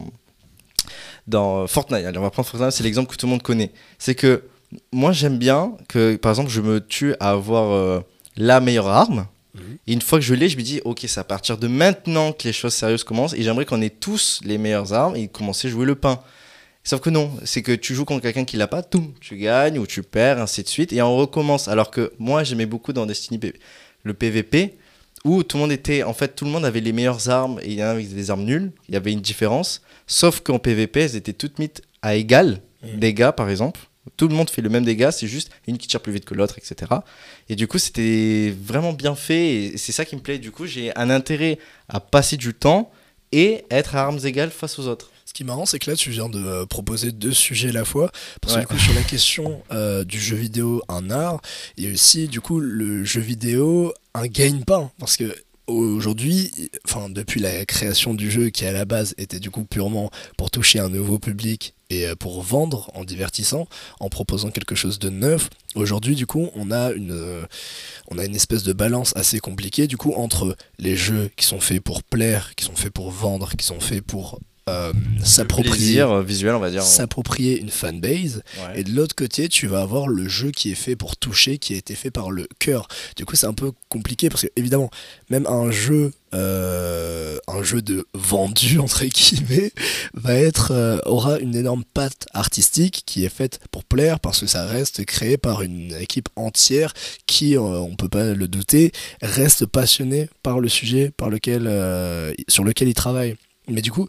dans Fortnite, allez, on va prendre Fortnite, c'est l'exemple que tout le monde connaît. C'est que moi j'aime bien que, par exemple, je me tue à avoir euh, la meilleure arme. Mhm. Et une fois que je l'ai, je me dis, ok, c'est à partir de maintenant que les choses sérieuses commencent. Et j'aimerais qu'on ait tous les meilleures armes et commencer à jouer le pain. Sauf que non, c'est que tu joues contre quelqu'un qui l'a pas, tout, tu gagnes ou tu perds, ainsi de suite, et on recommence. Alors que moi, j'aimais beaucoup dans Destiny le PVP, où tout le monde était, en fait, tout le monde avait les meilleures armes et il y en a avec des armes nulles. Il y avait une différence. Sauf qu'en PVP, elles étaient toutes mises à égal Mhm. dégâts, par exemple. Tout le monde fait le même dégât, c'est juste une qui tire plus vite que l'autre, etc. Et du coup, c'était vraiment bien fait et c'est ça qui me plaît. Du coup, j'ai un intérêt à passer du temps et être à armes égales face aux autres. Ce qui est marrant, c'est que là, tu viens de euh, proposer deux sujets à la fois. Parce Ouais. que du coup, sur la question euh, du jeu vidéo, un art, il y a aussi, du coup, le jeu vidéo, un gagne-pain. Parce que aujourd'hui, depuis la création du jeu, qui à la base était du coup purement pour toucher un nouveau public et euh, pour vendre en divertissant, en proposant quelque chose de neuf, aujourd'hui, du coup, on a une, euh, on a une espèce de balance assez compliquée, du coup, entre les jeux qui sont faits pour plaire, qui sont faits pour vendre, qui sont faits pour euh, s'approprier euh, visuel, on va dire. s'approprier une fanbase Ouais. et de l'autre côté tu vas avoir le jeu qui est fait pour toucher qui a été fait par le cœur du coup c'est un peu compliqué parce que évidemment même un jeu euh, un jeu de vendu entre guillemets va être euh, aura une énorme patte artistique qui est faite pour plaire parce que ça reste créé par une équipe entière qui on peut pas le douter reste passionnée par le sujet par lequel sur lequel il travaille mais du coup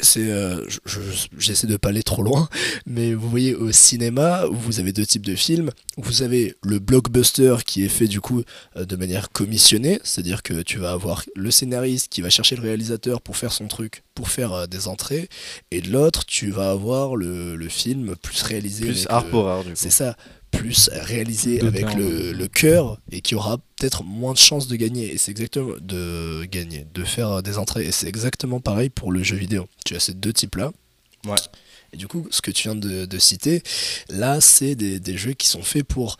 c'est, euh, je- je- j'essaie de pas aller trop loin, mais vous voyez au cinéma, vous avez deux types de films. Vous avez le blockbuster qui est fait du coup euh, de manière commissionnée, c'est-à-dire que tu vas avoir le scénariste qui va chercher le réalisateur pour faire son truc, pour faire euh, des entrées, et de l'autre, tu vas avoir le, le film plus réalisé. Plus art pour art, du coup. C'est ça, plus réalisé avec le, le cœur et qui aura peut-être moins de chances de gagner. Et c'est exactement de gagner, de faire des entrées. Et c'est exactement pareil pour le jeu vidéo. Tu as ces deux types-là. Ouais. Et du coup, ce que tu viens de, de citer, là, c'est des, des jeux qui sont faits pour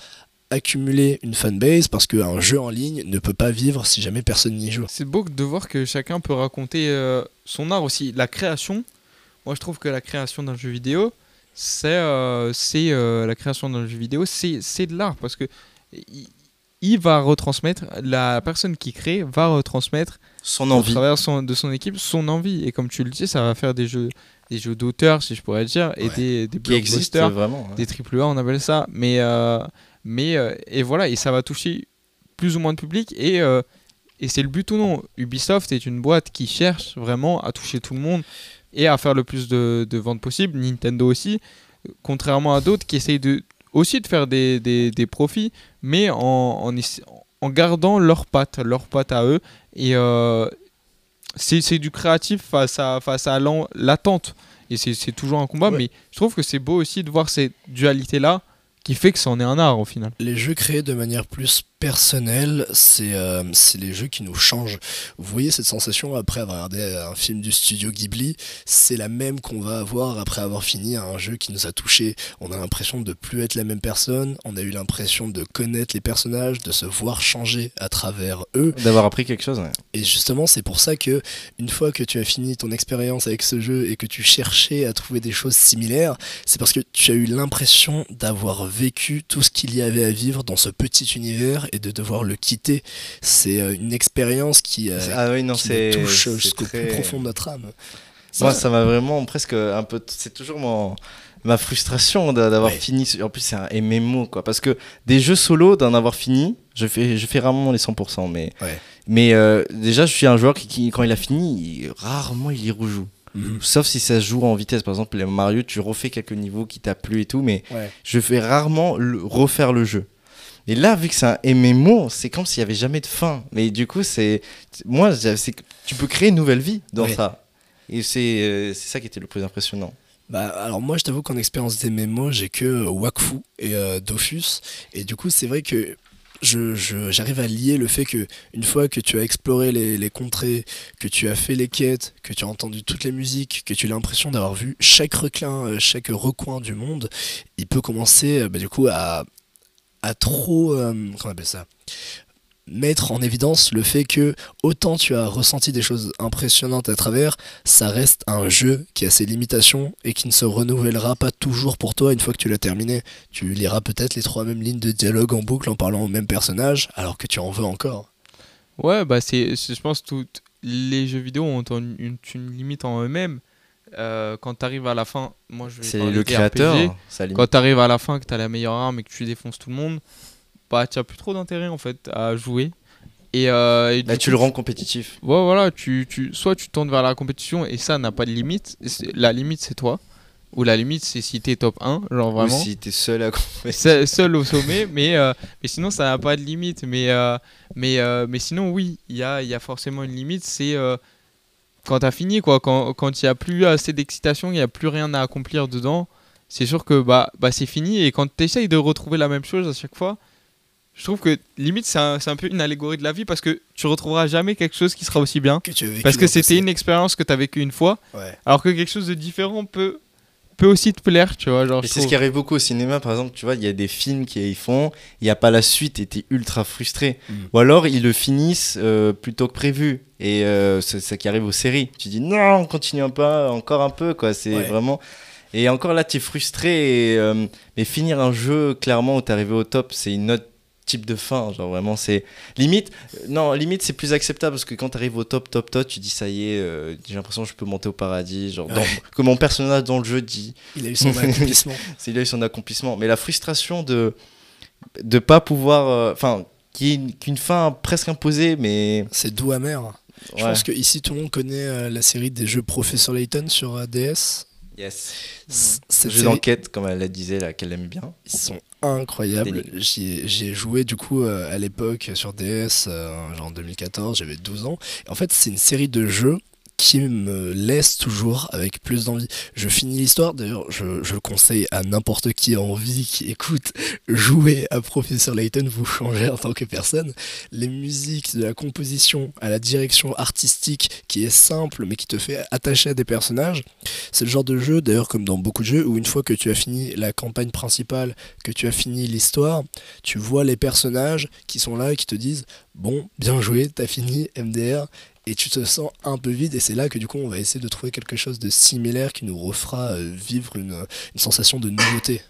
accumuler une fanbase parce qu'un jeu en ligne ne peut pas vivre si jamais personne n'y joue. C'est beau de voir que chacun peut raconter euh, son art aussi. La création, moi je trouve que la création d'un jeu vidéo, c'est euh, euh, la création d'un jeu vidéo, c'est de l'art parce que il, il va retransmettre, la personne qui crée va retransmettre Son envie. travers son- de son équipe son envie. Et comme tu le dis, ça va faire des jeux, des jeux d'auteur, si je pourrais dire, et Ouais. des, des Qui existe blockbusters, vraiment. des triple A, on appelle ça. Mais, euh, mais euh, et voilà, et ça va toucher plus ou moins de public. Et, euh, et c'est le but ou non. Ubisoft est une boîte qui cherche vraiment à toucher tout le monde et à faire le plus de, de ventes possible. Nintendo aussi, contrairement à d'autres qui essayent de, aussi de faire des, des, des profits, mais en, en, gardant leurs pattes, leurs pattes à eux. Et euh, c'est du créatif face à, face à l'attente. Et c'est c'est toujours un combat, Ouais. mais je trouve que c'est beau aussi de voir cette dualité-là qui fait que c'en est un art au final. Les jeux créés de manière plus personnelle, c'est euh, les jeux qui nous changent. Vous voyez cette sensation après avoir regardé un film du studio Ghibli, c'est la même qu'on va avoir après avoir fini un jeu qui nous a touché. On a l'impression de plus être la même personne, on a eu l'impression de connaître les personnages, de se voir changer à travers eux. D'avoir appris quelque chose. ouais. Et justement, c'est pour ça que une fois que tu as fini ton expérience avec ce jeu et que tu cherchais à trouver des choses similaires, c'est parce que tu as eu l'impression d'avoir vécu tout ce qu'il y avait à vivre dans ce petit univers et de devoir le quitter. C'est euh, une expérience qui, euh, Ah oui, non, qui c'est. nous touche c'est jusqu'au très- plus profond de notre âme. Moi, ça m'a vraiment presque un peu. C'est toujours mon ma frustration d'a- d'avoir Ouais. fini. En plus, c'est un MMO, quoi. Parce que des jeux solo, d'en avoir fini, je fais, je fais rarement les 100%. Mais, Ouais. mais euh, déjà, je suis un joueur qui, qui, quand il a fini, il- rarement il y rejoue. Mhm. Sauf si ça se joue en vitesse. Par exemple, les Mario, tu refais quelques niveaux qui t'a plu et tout. Mais Ouais. je fais rarement le- refaire le jeu. Et là, vu que c'est un MMO, c'est comme s'il y avait jamais de fin. Mais du coup, c'est moi, c'est tu peux créer une nouvelle vie dans ça. Et c'est euh, c'est ça qui était le plus impressionnant. Bah, alors moi, je t'avoue qu'en expérience des MMO, j'ai que euh, Wakfu et euh, Dofus. Et du coup, c'est vrai que je, je- j'arrive à lier le fait que une fois que tu as exploré les, les contrées, que tu as fait les quêtes, que tu as entendu toutes les musiques, que tu as l'impression d'avoir vu chaque reclin, euh, chaque recoin du monde, il peut commencer bah, du coup à, à trop... euh, ça mettre en évidence le fait que autant tu as ressenti des choses impressionnantes à travers, ça reste un jeu qui a ses limitations et qui ne se renouvellera pas toujours pour toi une fois que tu l'as terminé. Tu liras peut-être les trois mêmes lignes de dialogue en boucle en parlant au même personnage alors que tu en veux encore. Ouais, bah c'est, je pense que les jeux vidéo ont une limite en eux-mêmes. Euh, quand tu arrives à la fin, moi je vais C'est le créateur. RPG. ça. Quand tu arrives à la fin, que tu as la meilleure arme et que tu défonces tout le monde, bah tu plus trop d'intérêt en fait à jouer. Et, euh, et Là, du tu coup, le rends compétitif. Ouais, voilà, tu, tu, soit tu tournes vers la compétition et ça n'a pas de limite. La limite, c'est toi. Ou la limite, c'est si t'es top 1, genre vraiment. Ou si t'es seul à Se- seul au sommet, mais, euh, mais sinon ça n'a pas de limite. Mais, euh, mais, mais sinon, oui, il y a, y a forcément une limite. C'est quand t'as fini, quoi. Quand quand il n'y a plus assez d'excitation, il n'y a plus rien à accomplir dedans. C'est sûr que bah, bah, c'est fini. Et quand tu essayes de retrouver la même chose à chaque fois, je trouve que limite c'est un, c'est un peu une allégorie de la vie parce que tu retrouveras jamais quelque chose qui sera aussi bien. Que tu as vécu Parce que c'était une expérience que tu as vécue une fois. Ouais. Alors que quelque chose de différent peut, peut aussi te plaire, tu vois. Genre, c'est ce qui arrive beaucoup au cinéma, par exemple, tu vois, il y a des films qui font, il n'y a pas la suite et t'es ultra frustré. Mm. Ou alors ils le finissent euh, plus tôt que prévu. Et euh, c'est ça qui arrive aux séries. Tu dis non, continue un peu, encore un peu, quoi. C'est Ouais. vraiment. Et encore là, t'es frustré. Et, euh, mais finir un jeu, clairement, où t'es arrivé au top, c'est une autre type de fin. Genre vraiment, c'est. Limite, euh, non, limite, c'est plus acceptable parce que quand t'arrives au top, top, top, tu dis ça y est, euh, j'ai l'impression que je peux monter au paradis. Genre, dans- Ouais. que mon personnage dans le jeu dit. Il a eu son accomplissement. c'est là eu son accomplissement. Mais la frustration de de pas pouvoir, euh, enfin, est qu'une fin presque imposée, mais C'est doux amer. Je Ouais. pense que ici tout le monde connaît euh, la série des jeux Professor Layton sur euh, DS. yes. C- Cette Jeu série, d'enquête, comme elle la disait là, qu'elle aime bien. ils sont incroyables. D'énigmes. J'y ai- J'y ai joué du coup euh, à l'époque sur DS, euh, genre en 2014, j'avais 12 ans. Et en fait, c'est une série de jeux qui me laisse toujours avec plus d'envie. Je finis l'histoire, d'ailleurs, je, je le conseille à n'importe qui en vie qui écoute, jouer à Professeur Layton, vous changez en tant que personne. Les musiques, de la composition à la direction artistique qui est simple mais qui te fait attacher à des personnages, c'est le genre de jeu, d'ailleurs comme dans beaucoup de jeux, où une fois que tu as fini la campagne principale, que tu as fini l'histoire, tu vois les personnages qui sont là et qui te disent bon, bien joué, t'as fini MDR, et tu te sens un peu vide, et c'est là que du coup on va essayer de trouver quelque chose de similaire qui nous refera euh, vivre une, une sensation de nouveauté.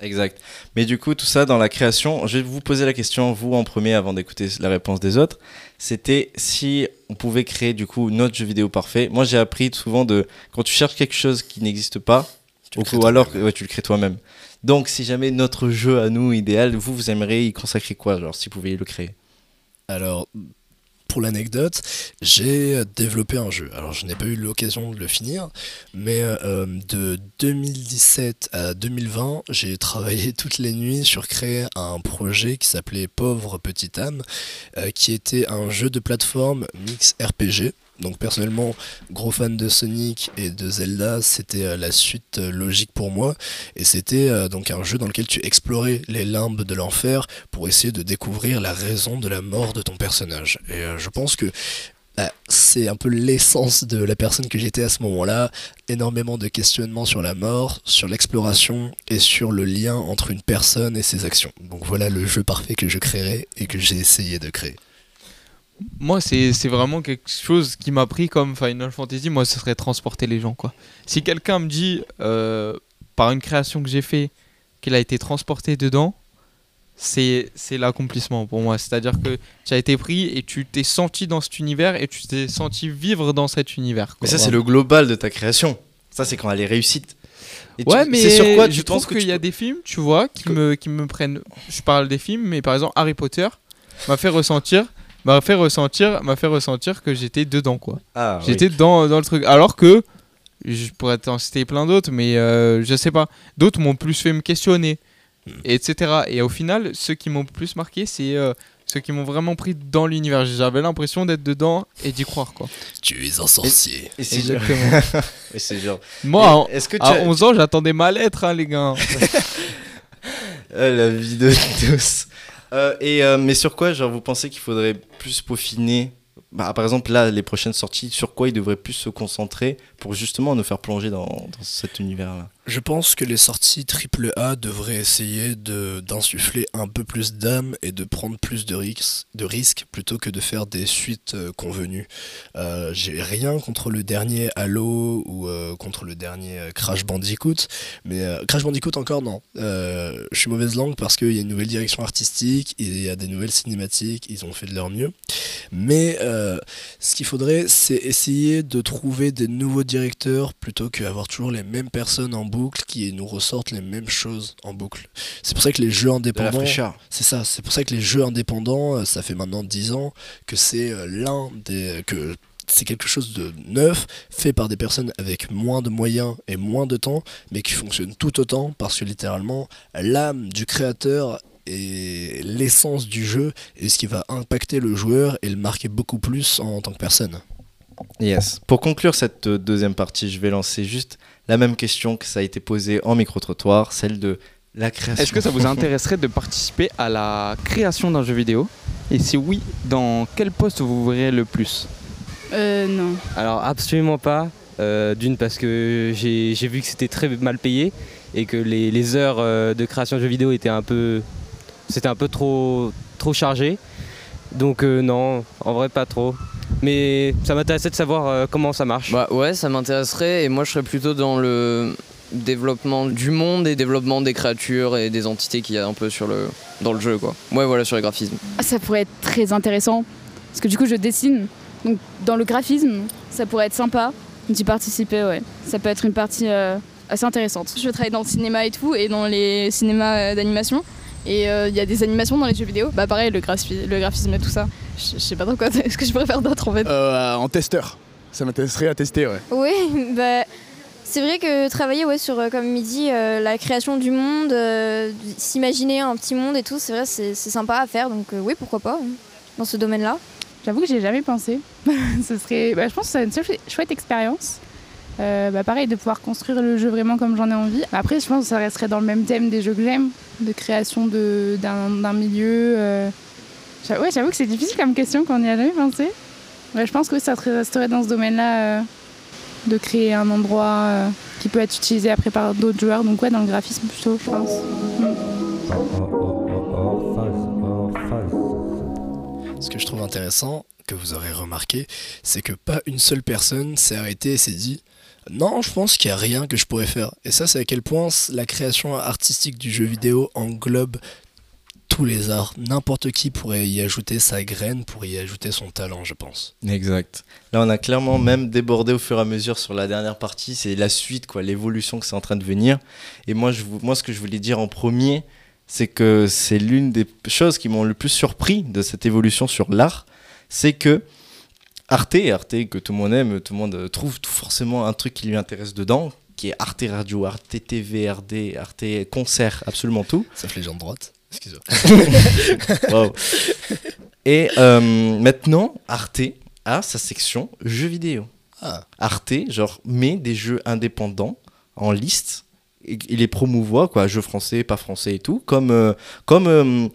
Exact. Mais du coup, tout ça dans la création, je vais vous poser la question, vous en premier, avant d'écouter la réponse des autres. C'était si on pouvait créer du coup notre jeu vidéo parfait. Moi, j'ai appris souvent de quand tu cherches quelque chose qui n'existe pas, Tu ou, alors ouais, tu le crées toi-même. Donc, si jamais notre jeu à nous idéal, vous, vous aimeriez y consacrer quoi Genre, si vous pouviez le créer? Alors, pour l'anecdote, j'ai développé un jeu. Alors, je n'ai pas eu l'occasion de le finir, mais euh, de 2017 à 2020, j'ai travaillé toutes les nuits sur créer un projet qui s'appelait Pauvre Petite âme, euh, qui était un jeu de plateforme mix RPG. Donc personnellement, gros fan de Sonic et de Zelda, c'était euh, la suite euh, logique pour moi. Et c'était euh, donc un jeu dans lequel tu explorais les limbes de l'enfer pour essayer de découvrir la raison de la mort de ton personnage. Et je pense que bah, c'est un peu l'essence de la personne que j'étais à ce moment-là. Énormément de questionnements sur la mort, sur l'exploration et sur le lien entre une personne et ses actions. Donc voilà le jeu parfait que je créerai et que j'ai essayé de créer. Moi, c'est vraiment quelque chose qui m'a pris comme Final Fantasy. Moi, ce serait transporter les gens, quoi. Si quelqu'un me dit, euh, par une création que j'ai fait, qu'il a été transporté dedans, c'est l'accomplissement pour moi. C'est-à-dire que tu as été pris et tu t'es senti dans cet univers et tu t'es senti vivre dans cet univers. Mais quoi. ça, c'est le global de ta création. Ça, c'est quand elle est réussite. Et tu- Ouais, mais c'est sur quoi je tu trouve penses qu'il tu y a des films, tu vois, qui me, qui me prennent. Je parle des films, mais par exemple, Harry Potter m'a fait ressentir. M'a fait ressentir m'a fait ressentir que j'étais dedans quoi Ah, oui. j'étais dans, dans le truc alors que je pourrais t'en citer plein d'autres mais euh, je sais pas d'autres m'ont plus fait me questionner et etc et au final ceux qui m'ont plus marqué c'est euh, ceux qui m'ont vraiment pris dans l'univers j'avais l'impression d'être dedans et d'y croire quoi Tu es un sorcier. Et c'est Exactement. Et c'est genre. moi Et Est-ce que tu à as- 11 ans j'attendais ma lettre hein, les gars Ah, la vie de tous. Euh, et, euh, mais sur quoi, genre, vous pensez qu'il faudrait plus peaufiner? Bah, Par exemple, là, les prochaines sorties, sur quoi ils devraient plus se concentrer pour justement nous faire plonger dans, dans cet univers-là? Je pense que les sorties AAA devraient essayer d'insuffler un peu plus d'âme et de prendre plus de, risques plutôt que de faire des suites euh, convenues. Euh, J'ai rien contre le dernier Halo ou euh, contre le dernier Crash Bandicoot, mais Crash Bandicoot encore non. Je suis mauvaise langue parce qu'il y a une nouvelle direction artistique, il y a des nouvelles cinématiques, ils ont fait de leur mieux. Mais ce qu'il faudrait, c'est essayer de trouver des nouveaux directeurs plutôt qu'avoir toujours les mêmes personnes en boucle qui nous ressortent les mêmes choses en boucle. C'est pour ça que les jeux indépendants. C'est ça, c'est pour ça que les jeux indépendants, euh, ça fait maintenant 10 ans que c'est euh, l'un des. que c'est quelque chose de neuf, fait par des personnes avec moins de moyens et moins de temps, mais qui fonctionne tout autant parce que littéralement, l'âme du créateur et l'essence du jeu est ce qui va impacter le joueur et le marquer beaucoup plus en tant que personne. Yes. Pour conclure cette euh, deuxième partie, je vais lancer juste la même question que ça a été posée en micro-trottoir, celle de la création. Est-ce que ça vous intéresserait de participer à la création d'un jeu vidéo? Et si oui, dans quel poste vous vous verrez le plus? Euh, non. Alors absolument pas. Euh, D'une parce que j'ai j'ai vu que c'était très mal payé et que les, les heures euh, de création de jeux vidéo étaient un peu, c'était un peu trop, trop chargé. Donc euh, non, en vrai pas trop. Mais ça m'intéressait de savoir euh, comment ça marche. Bah ouais, ça m'intéresserait et moi je serais plutôt dans le développement du monde et développement des créatures et des entités qu'il y a un peu sur le dans le jeu quoi. Ouais voilà sur les graphismes. Ah, Ça pourrait être très intéressant. Parce que du coup, je dessine. Donc, dans le graphisme, ça pourrait être sympa d'y participer, ouais. Ça peut être une partie euh, assez intéressante. Je travaille dans le cinéma et tout, et dans les cinémas euh, d'animation. Et euh, il y a des animations dans les jeux vidéo. Bah pareil, le, graphi- le graphisme et tout ça. Je sais pas trop quoi, est-ce que je pourrais faire d'autre en fait? Euh, en testeur. Ça m'intéresserait à tester, ouais. Oui, bah, c'est vrai que travailler ouais, sur, euh, comme il dit, euh, la création du monde, euh, s'imaginer un petit monde et tout, c'est vrai, c'est sympa à faire. Donc euh, oui, pourquoi pas, hein, dans ce domaine-là. J'avoue que j'ai jamais pensé. Ce serait, bah, je pense que c'est une chouette- chouette expérience. Euh, bah, pareil, de pouvoir construire le jeu vraiment comme j'en ai envie. Après, je pense que ça resterait dans le même thème des jeux que j'aime, de création de- d'un d'un milieu. euh. Ouais, j'avoue que c'est difficile comme question qu'on n'y a jamais pensé. Ouais, je pense que ça resterait dans ce domaine-là, euh, de créer un endroit qui peut être utilisé après par d'autres joueurs. Donc ouais, dans le graphisme plutôt, je pense. Ce que je trouve intéressant, que vous aurez remarqué, c'est que pas une seule personne s'est arrêtée et s'est dit non, je pense qu'il n'y a rien que je pourrais faire. Et ça, c'est à quel point la création artistique du jeu vidéo englobe tous les arts. N'importe qui pourrait y ajouter sa graine, pourrait y ajouter son talent, je pense. Exact. Là, on a clairement même débordé au fur et à mesure sur la dernière partie. C'est la suite, quoi, l'évolution que c'est en train de venir. Et moi, je, moi, ce que je voulais dire en premier, c'est que c'est l'une des choses qui m'ont le plus surpris de cette évolution sur l'art. C'est que Arte, Arte que tout le monde aime, tout le monde euh, trouve tout forcément un truc qui lui intéresse dedans, qui est Arte Radio, Arte TV, Arte Concert, absolument tout. Sauf les gens de droite. Excusez-moi. Wow. Et euh, maintenant, Arte a sa section jeux vidéo. Ah. Arte, genre, met des jeux indépendants en liste. et Il les promouvoit, quoi, jeux français, pas français et tout, comme, euh, comme, euh,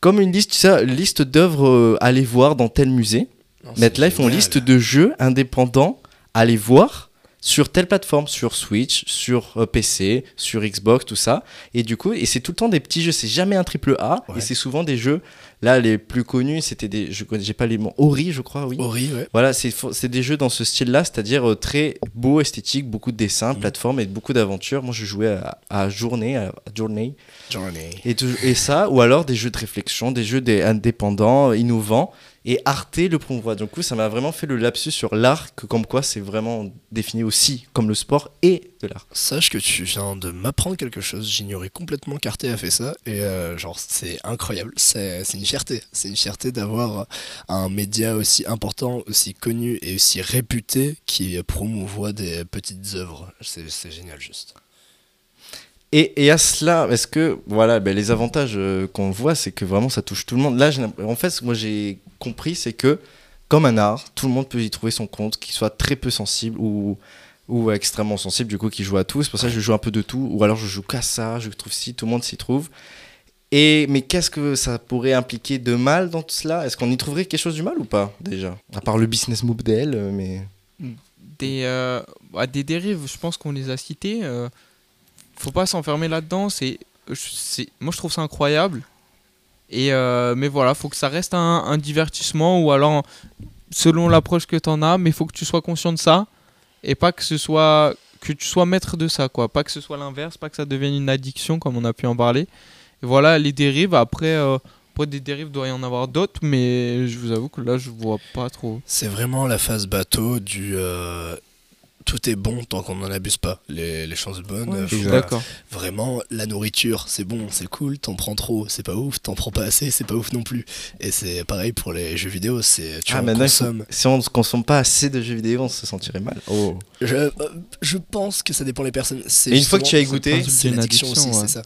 comme une liste, tu sais, liste d'œuvres à aller voir dans tel musée. Font génial. liste de jeux indépendants à aller voir sur telle plateforme, sur Switch, sur euh, PC, sur Xbox, tout ça. Et du coup, et c'est tout le temps des petits jeux, c'est jamais un triple A, Ouais. et c'est souvent des jeux. Là, les plus connus, c'était des, je connais, j'ai pas les mots, Ori, je crois, oui. Ori, ouais. Voilà, c'est des jeux dans ce style-là, c'est-à-dire euh, très beau, esthétique, beaucoup de dessins, Mhm. plateformes et beaucoup d'aventures. Moi, je jouais à, à Journée, à Journey, Journey. et, tout- et ça, ou alors des jeux de réflexion, des jeux des indépendants, innovants, et Arte le promouvoit. Du coup, ça m'a vraiment fait le lapsus sur l'art, que comme quoi c'est vraiment défini aussi comme le sport et de l'art. Sache que tu viens de m'apprendre quelque chose. J'ignorais complètement qu'Arte a fait ça. Et euh, genre, c'est incroyable. C'est une fierté. C'est une fierté d'avoir un média aussi important, aussi connu et aussi réputé qui promouvoit des petites œuvres. C'est génial, juste. Et, à cela, est-ce que voilà, ben, les avantages euh, qu'on voit, c'est que vraiment ça touche tout le monde. Là, en fait, ce que moi j'ai compris, c'est que comme un art, tout le monde peut y trouver son compte, qu'il soit très peu sensible ou, extrêmement sensible, du coup, qui joue à tout. C'est pour ça que je joue un peu de tout, ou alors je joue qu'à ça, je trouve si, tout le monde s'y trouve. Et, mais qu'est-ce que ça pourrait impliquer de mal dans tout cela? Est-ce qu'on y trouverait quelque chose du mal ou pas, déjà? À part le business model, euh, mais. des, euh, bah, des dérives, je pense qu'on les a citées. Faut pas s'enfermer là-dedans. C'est, moi, je trouve ça incroyable. Et euh, mais voilà, faut que ça reste un, divertissement ou alors selon l'approche que tu en as, mais faut que tu sois conscient de ça et pas que ce soit que tu sois maître de ça, quoi. Pas que ce soit l'inverse, pas que ça devienne une addiction comme on a pu en parler. Et voilà, les dérives. Après, euh, après des dérives doit y en avoir d'autres, mais je vous avoue que là, je vois pas trop. C'est vraiment la phase bateau du. euh, tout est bon tant qu'on n'en abuse pas. Les, les choses bonnes. Ouais, euh, faut- d'accord. Vraiment, la nourriture, c'est bon, c'est cool. T'en prends trop, c'est pas ouf. T'en prends pas assez, c'est pas ouf non plus. Et c'est pareil pour les jeux vidéo. C'est tu Ah, en consommes. si on ne consomme pas assez de jeux vidéo, on se sentirait mal. Oh. Je, euh, je pense que ça dépend des personnes. C'est Et une fois que tu as goûté, c'est une l'addiction addiction, aussi, ouais. c'est ça.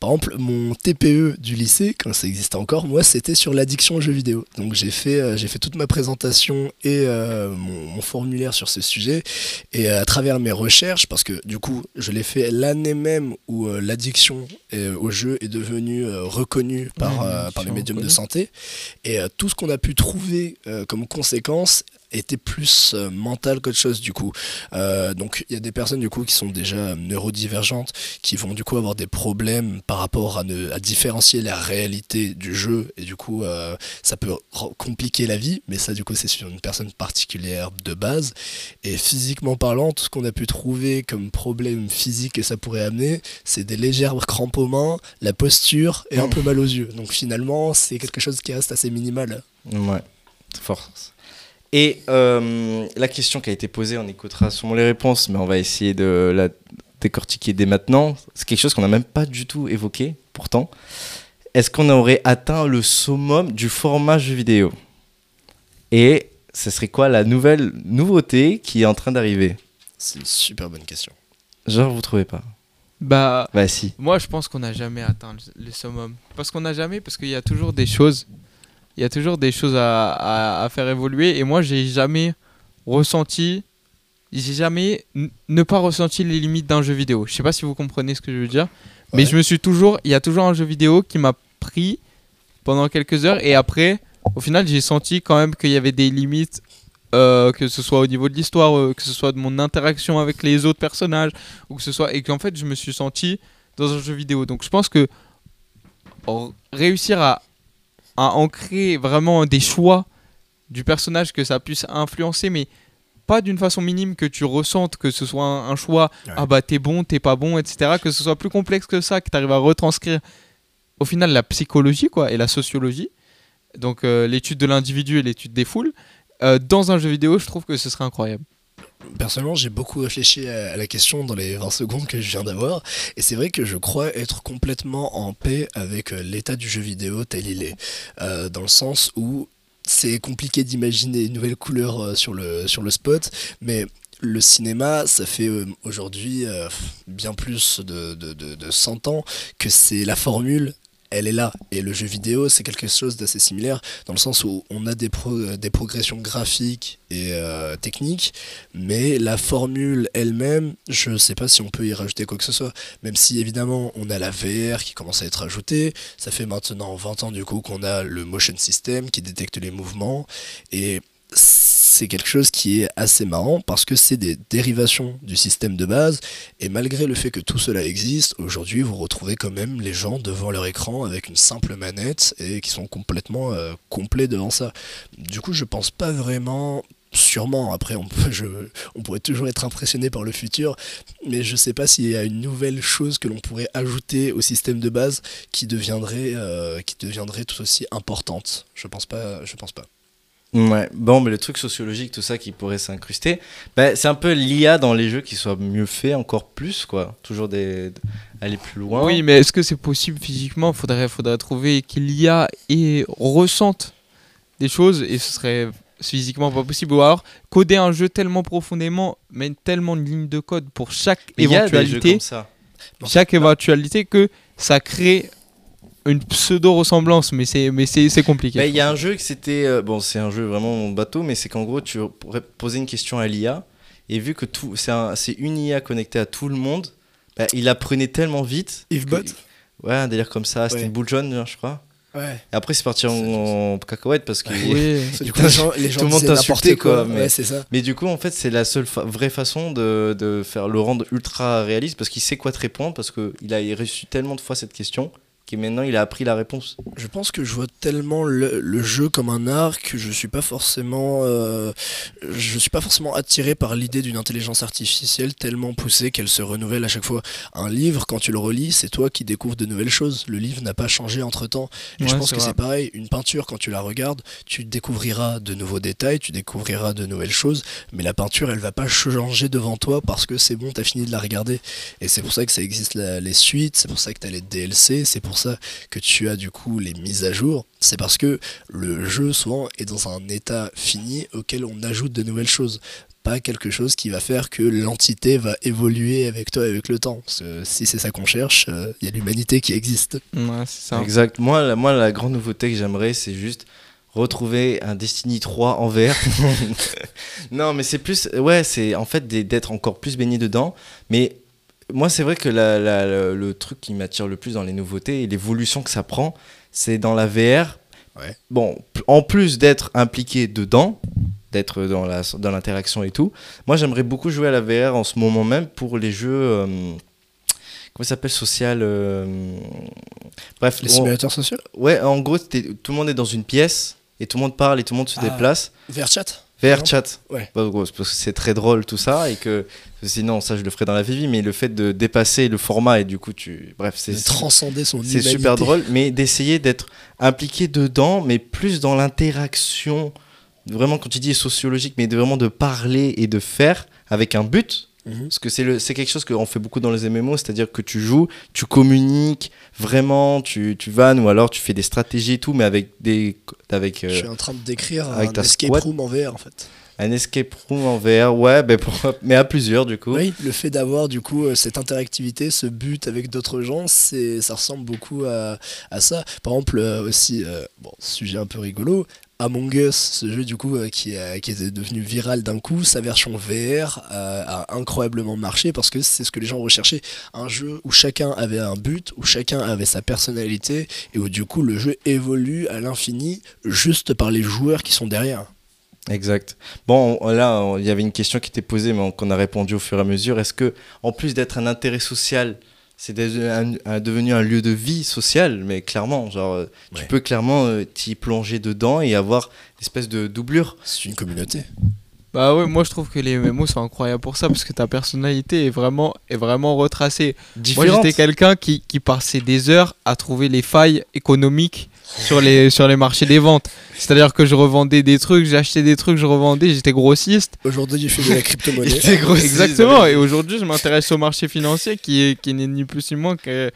Par exemple, mon TPE du lycée, quand ça existait encore, moi, c'était sur l'addiction aux jeux vidéo. Donc j'ai fait, euh, j'ai fait toute ma présentation et euh, mon, mon formulaire sur ce sujet. Et euh, à travers mes recherches, parce que du coup, je l'ai fait l'année même où euh, l'addiction au jeu est devenue reconnue par, Ouais, par les médiums de santé. Et tout ce qu'on a pu trouver comme conséquence était plus euh, mental qu'autre chose du coup. Euh, donc il y a des personnes du coup qui sont déjà neurodivergentes, qui vont du coup avoir des problèmes par rapport à, ne, à différencier la réalité du jeu et du coup euh, ça peut compliquer la vie, mais ça du coup c'est sur une personne particulière de base. Et physiquement parlant, tout ce qu'on a pu trouver comme problème physique que ça pourrait amener, c'est des légères crampes aux mains, la posture et un peu mal aux yeux. Donc finalement c'est quelque chose qui reste assez minimal. Ouais, force. Et euh, la question qui a été posée, on écoutera sûrement les réponses, mais on va essayer de la décortiquer dès maintenant. C'est quelque chose qu'on n'a même pas du tout évoqué, pourtant. Est-ce qu'on aurait atteint le summum du format jeu vidéo? Et ce serait quoi la nouvelle nouveauté qui est en train d'arriver? C'est une super bonne question. Genre, vous trouvez pas? Bah, Bah si. Moi, je pense qu'on n'a jamais atteint le, le summum. Parce qu'on n'a jamais, parce qu'il y a toujours des choses. Il y a toujours des choses à, à- à faire évoluer. Et moi, j'ai jamais ressenti, j'ai jamais ne pas ressenti les limites d'un jeu vidéo. Je sais pas si vous comprenez ce que je veux dire, mais je me suis toujours, il y a toujours un jeu vidéo qui m'a pris pendant quelques heures et après, au final, j'ai senti quand même qu'il y avait des limites. euh, que ce soit au niveau de l'histoire, euh, que ce soit de mon interaction avec les autres personnages, ou que ce soit et qu'en fait je me suis senti dans un jeu vidéo. Donc je pense que réussir à, à ancrer vraiment des choix du personnage que ça puisse influencer, mais pas d'une façon minime que tu ressentes que ce soit un, un choix, ah bah t'es bon, t'es pas bon, etc. Que ce soit plus complexe que ça, que tu arrives à retranscrire au final la psychologie quoi, et la sociologie, donc euh, l'étude de l'individu et l'étude des foules, euh, dans un jeu vidéo, je trouve que ce serait incroyable. Personnellement, j'ai beaucoup réfléchi à la question dans les 20 secondes que je viens d'avoir, et c'est vrai que je crois être complètement en paix avec euh, l'état du jeu vidéo tel il est, Euh, dans le sens où c'est compliqué d'imaginer une nouvelle couleur euh, sur le, spot, mais le cinéma, ça fait aujourd'hui bien plus de, de, de, de 100 ans que c'est la formule elle est là. Et le jeu vidéo, c'est quelque chose d'assez similaire, dans le sens où on a des, pro- des progressions graphiques et euh, techniques, mais la formule elle-même, je ne sais pas si on peut y rajouter quoi que ce soit. Même si évidemment, on a la VR qui commence à être ajoutée. Ça fait maintenant 20 ans du coup qu'on a le motion system qui détecte les mouvements. Et c'est quelque chose qui est assez marrant parce que c'est des dérivations du système de base et malgré le fait que tout cela existe, aujourd'hui vous retrouvez quand même les gens devant leur écran avec une simple manette et qui sont complètement euh, complets devant ça. Du coup je pense pas vraiment Sûrement, après on, peut, je, on pourrait toujours être impressionné par le futur, mais je sais pas s'il y a une nouvelle chose que l'on pourrait ajouter au système de base qui deviendrait, euh, qui deviendrait tout aussi importante. Je pense pas. Je pense pas. Ouais, bon, mais le truc sociologique, tout ça qui pourrait s'incruster, bah, c'est un peu l'IA dans les jeux qui soit mieux fait encore plus, quoi. Toujours des... aller plus loin. Oui, mais est-ce que c'est possible physiquement? Faudrait, faudrait trouver qu'il y a et ressente des choses et ce serait physiquement pas possible. Ou alors coder un jeu tellement profondément, mais tellement de lignes de code pour chaque Mais il y a des jeux éventualité, comme ça. chaque éventualité que ça crée une pseudo ressemblance, mais c'est mais c'est c'est compliqué. Bah, Il y a un jeu que c'était. euh, bon, c'est un jeu vraiment bateau, mais c'est qu'en gros, tu pourrais poser une question à l'IA, et vu que tout, c'est un- c'est une IA connectée à tout le monde, bah, il apprenait tellement vite. Yvebot Ouais, un délire comme ça. C'était Ouais. une boule jaune, je crois. Ouais. Et après, c'est parti en, en cacahuète parce que Oui. Du coup, les gens- les gens tout le monde t'insultait, quoi. quoi. Mais, Ouais, c'est ça. mais du coup, en fait, c'est la seule fa- vraie façon de, de faire le rendre ultra réaliste parce qu'il sait quoi te répondre parce qu'il a reçu tellement de fois cette question que maintenant il a appris la réponse. Je pense que je vois tellement le, le jeu comme un art que je suis pas forcément, euh, je suis pas forcément attiré par l'idée d'une intelligence artificielle tellement poussée qu'elle se renouvelle à chaque fois. Un livre, quand tu le relis, c'est toi qui découvres de nouvelles choses. Le livre n'a pas changé entre temps. Et je pense que c'est pareil. Une peinture, quand tu la regardes, tu découvriras de nouveaux détails, tu découvriras de nouvelles choses. Mais la peinture, elle va pas changer devant toi parce que c'est bon, t'as fini de la regarder. Et c'est pour ça que ça existe la- les suites, c'est pour ça que t'as les DLC, c'est pour ça que tu as du coup les mises à jour. C'est parce que le jeu souvent est dans un état fini auquel on ajoute de nouvelles choses. Pas quelque chose qui va faire que l'entité va évoluer avec toi avec le temps. Parce que si c'est ça qu'on cherche, euh, il y a l'humanité qui existe. Ouais, c'est ça. Exact. Moi, la, moi, la grande nouveauté que j'aimerais, c'est juste retrouver un Destiny 3 en vert. non, mais c'est plus. Ouais, c'est en fait des- d'être encore plus baigné dedans. Mais moi, c'est vrai que la- la- le, le truc qui m'attire le plus dans les nouveautés et l'évolution que ça prend, c'est dans la VR. Bon, en plus d'être impliqué dedans, d'être dans la- dans l'interaction et tout, moi j'aimerais beaucoup jouer à la VR en ce moment même pour les jeux. euh, comment ça s'appelle Social. euh, bref. Les on- simulateurs sociaux? Ouais, en gros, tout le monde est dans une pièce et tout le monde parle et tout le monde se Ah, déplace. VR chat? VR chat. Ouais. Parce que c'est très drôle tout ça et que sinon ça je le ferais dans la vie, mais le fait de dépasser le format et du coup tu. Bref, c'est. De transcender son C'est super drôle, mais d'essayer d'être impliqué dedans, mais plus dans l'interaction, vraiment quand tu dis sociologique, mais de vraiment de parler et de faire avec un but. Mhm. Parce que c'est le- c'est quelque chose qu'on fait beaucoup dans les MMO, c'est-à-dire que tu joues, tu communiques vraiment, tu, tu vannes ou alors tu fais des stratégies et tout, mais avec des. Avec, euh, Je suis en train de décrire avec un escape room en VR en fait. Un escape room en VR, ouais, ben pourquoi- mais à plusieurs du coup. Oui, le fait d'avoir du coup euh, cette interactivité, ce but avec d'autres gens, c'est ça ressemble beaucoup à, à ça. Par exemple euh, aussi, euh, bon, sujet un peu rigolo, Among Us, ce jeu du coup euh, qui, a- qui est devenu viral d'un coup, sa version VR euh, a incroyablement marché parce que c'est ce que les gens recherchaient, un jeu où chacun avait un but, où chacun avait sa personnalité et où du coup le jeu évolue à l'infini juste par les joueurs qui sont derrière. Exact. Bon, on- là, il y avait une question qui était posée, mais on- qu'on a répondu au fur et à mesure. Est-ce que, en plus d'être un intérêt social, c'est devenu un lieu de vie social Mais clairement, genre, euh, tu peux clairement euh, t'y plonger dedans et avoir une espèce de doublure. C'est une communauté. Bah ouais, moi je trouve que les MMO sont incroyables pour ça parce que ta personnalité est vraiment, est vraiment retracée. Moi j'étais quelqu'un qui, qui passait des heures à trouver les failles économiques sur les, sur les marchés des ventes. C'est-à-dire que je revendais des trucs, j'achetais des trucs, je revendais, j'étais grossiste. Aujourd'hui, il fait de la crypto-monnaie. Exactement, et aujourd'hui je m'intéresse au marché financier qui, est, qui n'est ni plus ni moins que,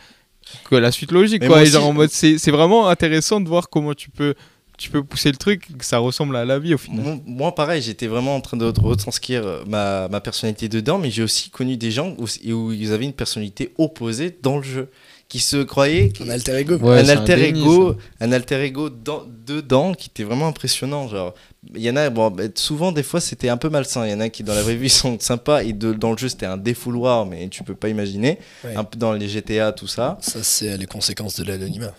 que la suite logique. Mais Quoi. moi Et genre aussi- en mode, c'est c'est vraiment intéressant de voir comment tu peux, tu peux pousser le truc, que ça ressemble à la vie au final. Moi, pareil, j'étais vraiment en train de retranscrire euh, ma, ma personnalité dedans, mais j'ai aussi connu des gens où, où ils avaient une personnalité opposée dans le jeu, qui se croyaient Un alter ego. Ouais, un alter déni, ego, un alter ego dans- dedans qui était vraiment impressionnant. Genre, il y en a, bon, bah, souvent des fois c'était un peu malsain. Il y en a qui dans la vraie vie sont sympas et de- dans le jeu c'était un défouloir, mais tu peux pas imaginer. Ouais. Un peu dans les GTA tout ça. Ça, c'est les conséquences de l'anonymat.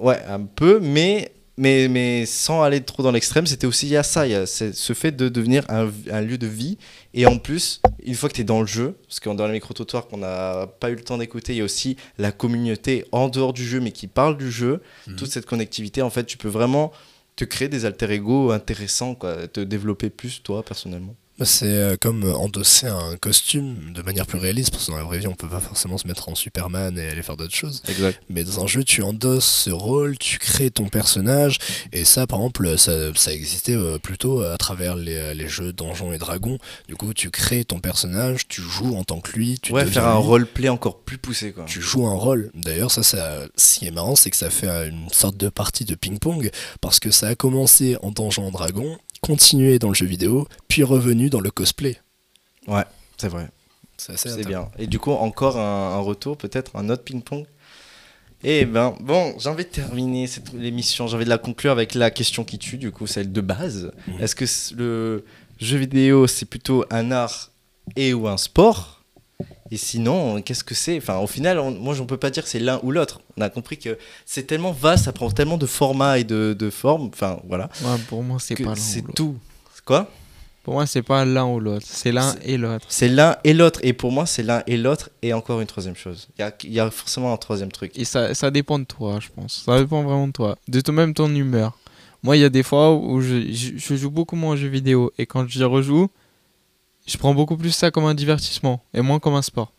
Ouais, un peu, mais, mais, mais sans aller trop dans l'extrême, c'était aussi il y a ça, il y a ce fait de devenir un, un lieu de vie. Et en plus, une fois que tu es dans le jeu, parce que dans le micro-trottoir qu'on n'a pas eu le temps d'écouter, il y a aussi la communauté en dehors du jeu, mais qui parle du jeu. Mhm. Toute cette connectivité, en fait, tu peux vraiment te créer des alter ego intéressants, quoi, te développer plus toi personnellement. Bah, C'est euh, comme euh, endosser un costume de manière plus réaliste, parce que dans la vraie vie, on peut pas forcément se mettre en Superman et aller faire d'autres choses. Exact. Mais dans un jeu, tu endosses ce rôle, tu crées ton personnage, et ça, par exemple, ça, ça existait euh, plutôt à travers les, les jeux Donjons et Dragons. Du coup, tu crées ton personnage, tu joues en tant que lui, tu ouais, faire un roleplay encore plus poussé, quoi. tu joues un rôle. D'ailleurs, ça, ça, ce qui est marrant, c'est que ça fait une sorte de partie de ping-pong, parce que ça a commencé en Donjon et Dragon, continué dans le jeu vidéo, puis revenu dans le cosplay. Ouais, c'est vrai. C'est bien. Et du coup, encore un, un retour, peut-être un autre ping-pong? Eh ben, bon, j'ai envie de terminer cette, l'émission, j'ai envie de la conclure avec la question qui tue, du coup, celle de base. Mhm. Est-ce que le jeu vidéo, c'est plutôt un art et ou un sport? Et sinon, qu'est-ce que c'est? Enfin, au final, on- moi, on peut pas dire que c'est l'un ou l'autre. On a compris que c'est tellement vaste, ça prend tellement de formats et de, de formes. Enfin, voilà. Ouais, pour moi, c'est pas l'un C'est tout. Quoi? Pour moi, c'est pas l'un ou l'autre, c'est l'un et l'autre. C'est l'un et l'autre. Et pour moi, c'est l'un et l'autre. Et encore une troisième chose. Il y a, y a forcément un troisième truc. Et ça, ça dépend de toi, je pense. Ça dépend vraiment de toi. De toi-même, ton humeur. Moi, il y a des fois où je, je- je joue beaucoup moins aux jeux vidéo. Et quand j'y rejoue, je prends beaucoup plus ça comme un divertissement et moins comme un sport.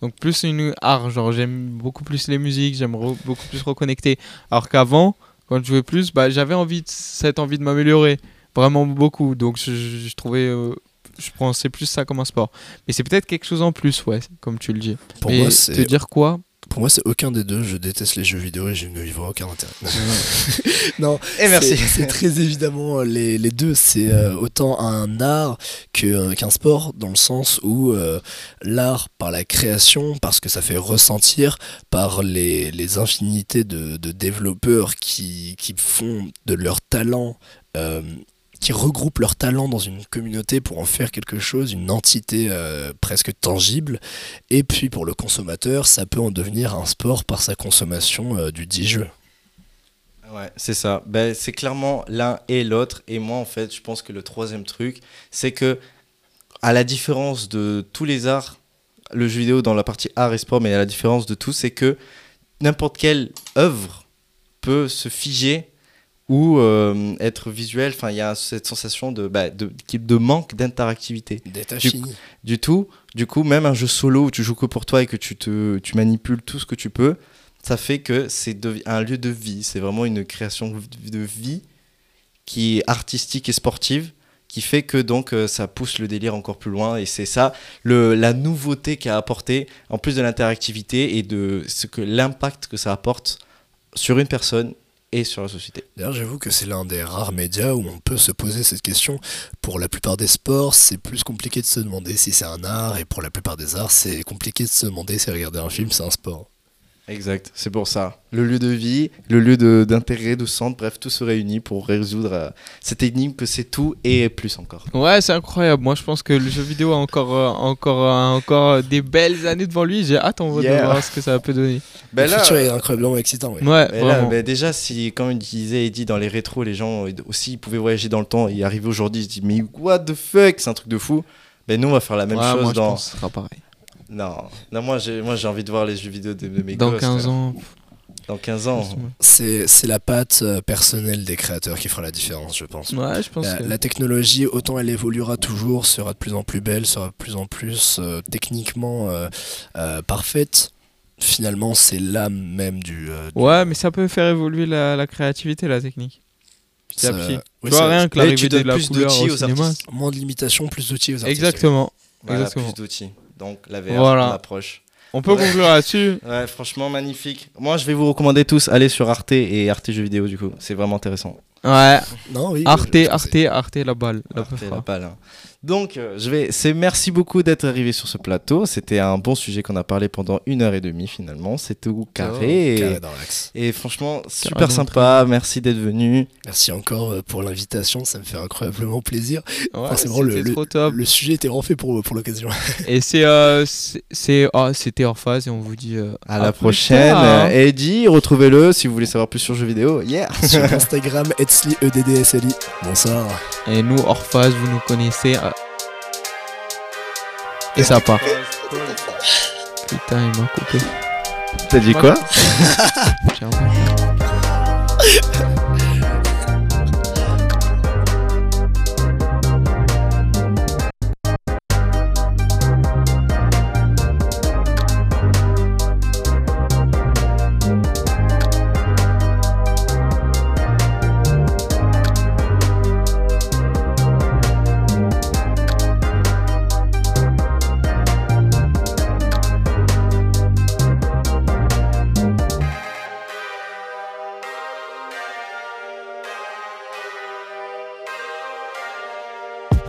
Donc plus une art, genre j'aime beaucoup plus les musiques, j'aime beaucoup plus reconnecter. Alors qu'avant, quand je jouais plus, bah, j'avais envie de, cette envie de m'améliorer, vraiment beaucoup. Donc je, je- je trouvais, euh, je pensais plus ça comme un sport. Mais c'est peut-être quelque chose en plus, ouais, comme tu le dis. Pour moi, te dire quoi Pour moi, c'est aucun des deux. Je déteste les jeux vidéo et je ne y vois aucun intérêt. non, Et merci. c'est- très évidemment euh, les, les deux. C'est euh, autant un art euh, qu'un sport, dans le sens où euh, l'art par la création, parce que ça fait ressentir, par les, les infinités de, de développeurs qui, qui font de leur talent. euh, qui regroupent leurs talents dans une communauté pour en faire quelque chose, une entité euh, presque tangible. Et puis pour le consommateur, ça peut en devenir un sport par sa consommation euh, du dit jeu. Ouais, c'est ça. Ben, c'est clairement l'un et l'autre. Et moi, en fait, je pense que le troisième truc, c'est que, à la différence de tous les arts, le jeu vidéo dans la partie art et sport, mais à la différence de tout, c'est que n'importe quelle œuvre peut se figer ou euh, être visuelle. Enfin, il y a cette sensation de, bah, de, manque d'interactivité. Du, du tout. Du coup, même un jeu solo où tu joues que pour toi et que tu, te, tu manipules tout ce que tu peux, ça fait que c'est un lieu de vie. C'est vraiment une création de vie qui est artistique et sportive qui fait que donc euh, ça pousse le délire encore plus loin et c'est ça le, la nouveauté qu'a apporté en plus de l'interactivité et de ce que l'impact que ça apporte sur une personne et sur la société. D'ailleurs, j'avoue que c'est l'un des rares médias où on peut se poser cette question. Pour la plupart des sports, c'est plus compliqué de se demander si c'est un art, et pour la plupart des arts, c'est compliqué de se demander si regarder un film, c'est un sport. Exact, c'est pour ça. Le lieu de vie, le lieu de- d'intérêt, de, centre, bref, tout se réunit pour résoudre euh, cette énigme que c'est tout et plus encore. Ouais, c'est incroyable. Moi, je pense que le jeu vidéo a encore, euh, encore, euh, encore des belles années devant lui. J'ai hâte en vrai, Yeah. de voir ce que ça peut donner. Ben le là, futur est incroyablement excitant. oui. Ouais, Mais là, ben déjà, si, comme il disait Eddie, dans les rétros, les gens euh, aussi ils pouvaient voyager dans le temps et arriver aujourd'hui, ils se disent, mais what the fuck, c'est un truc de fou. Ben nous, on va faire la même Ouais, chose moi, je dans. pense que ce sera pareil. Non, non moi, j'ai, moi, j'ai envie de voir les jeux vidéo de, de mes Dans gosses, 15 frère. ans. Dans 15 ans. C'est c'est la patte euh, personnelle des créateurs qui fera la différence, je pense. Ouais, je pense la, que- la technologie, autant elle évoluera toujours, sera de plus en plus belle, sera de plus en plus euh, techniquement euh, euh, parfaite. Finalement, c'est l'âme même du. euh, du- Ouais, mais ça peut faire évoluer la, la créativité, la technique. Petit à ça- petit. oui, tu vois, rien que l'arrivée de donnes la plus couleur d'outils au aux cinéma. artistes. Moins de limitations, plus d'outils aux artistes. Exactement. Voilà, Exactement. plus d'outils. Donc la VR, Voilà. on approche. On peut conclure là-dessus. Ouais, franchement magnifique. Moi, je vais vous recommander tous aller sur Arte et Arte jeux vidéo du coup. C'est vraiment intéressant. Ouais. Non, oui. Arte, Arte, Arte, la balle. La Arte, peu la fort. balle, hein. Donc, euh, je vais. C'est merci beaucoup d'être arrivé sur ce plateau. C'était un bon sujet qu'on a parlé pendant une heure et demie finalement. C'était tout carré. et, carré dans l'axe. et franchement, super Carrément sympa. Merci d'être venu. Merci encore euh, pour l'invitation, ça me fait incroyablement plaisir. Ouais, Enfin, c'est vraiment le, trop top. le sujet était vraiment fait pour, pour l'occasion. Et c'est. euh, c'est- c'est- oh, C'était hors phase et on vous dit. euh, À la prochaine. tard, Eddie, retrouvez-le si vous voulez savoir plus sur jeux vidéo. Yeah. Sur Instagram, Edsli, E EDDSLI. Bonsoir. Et nous, hors phase, vous nous connaissez. euh. Et ça part. Putain, il m'a coupé. T'as dit quoi?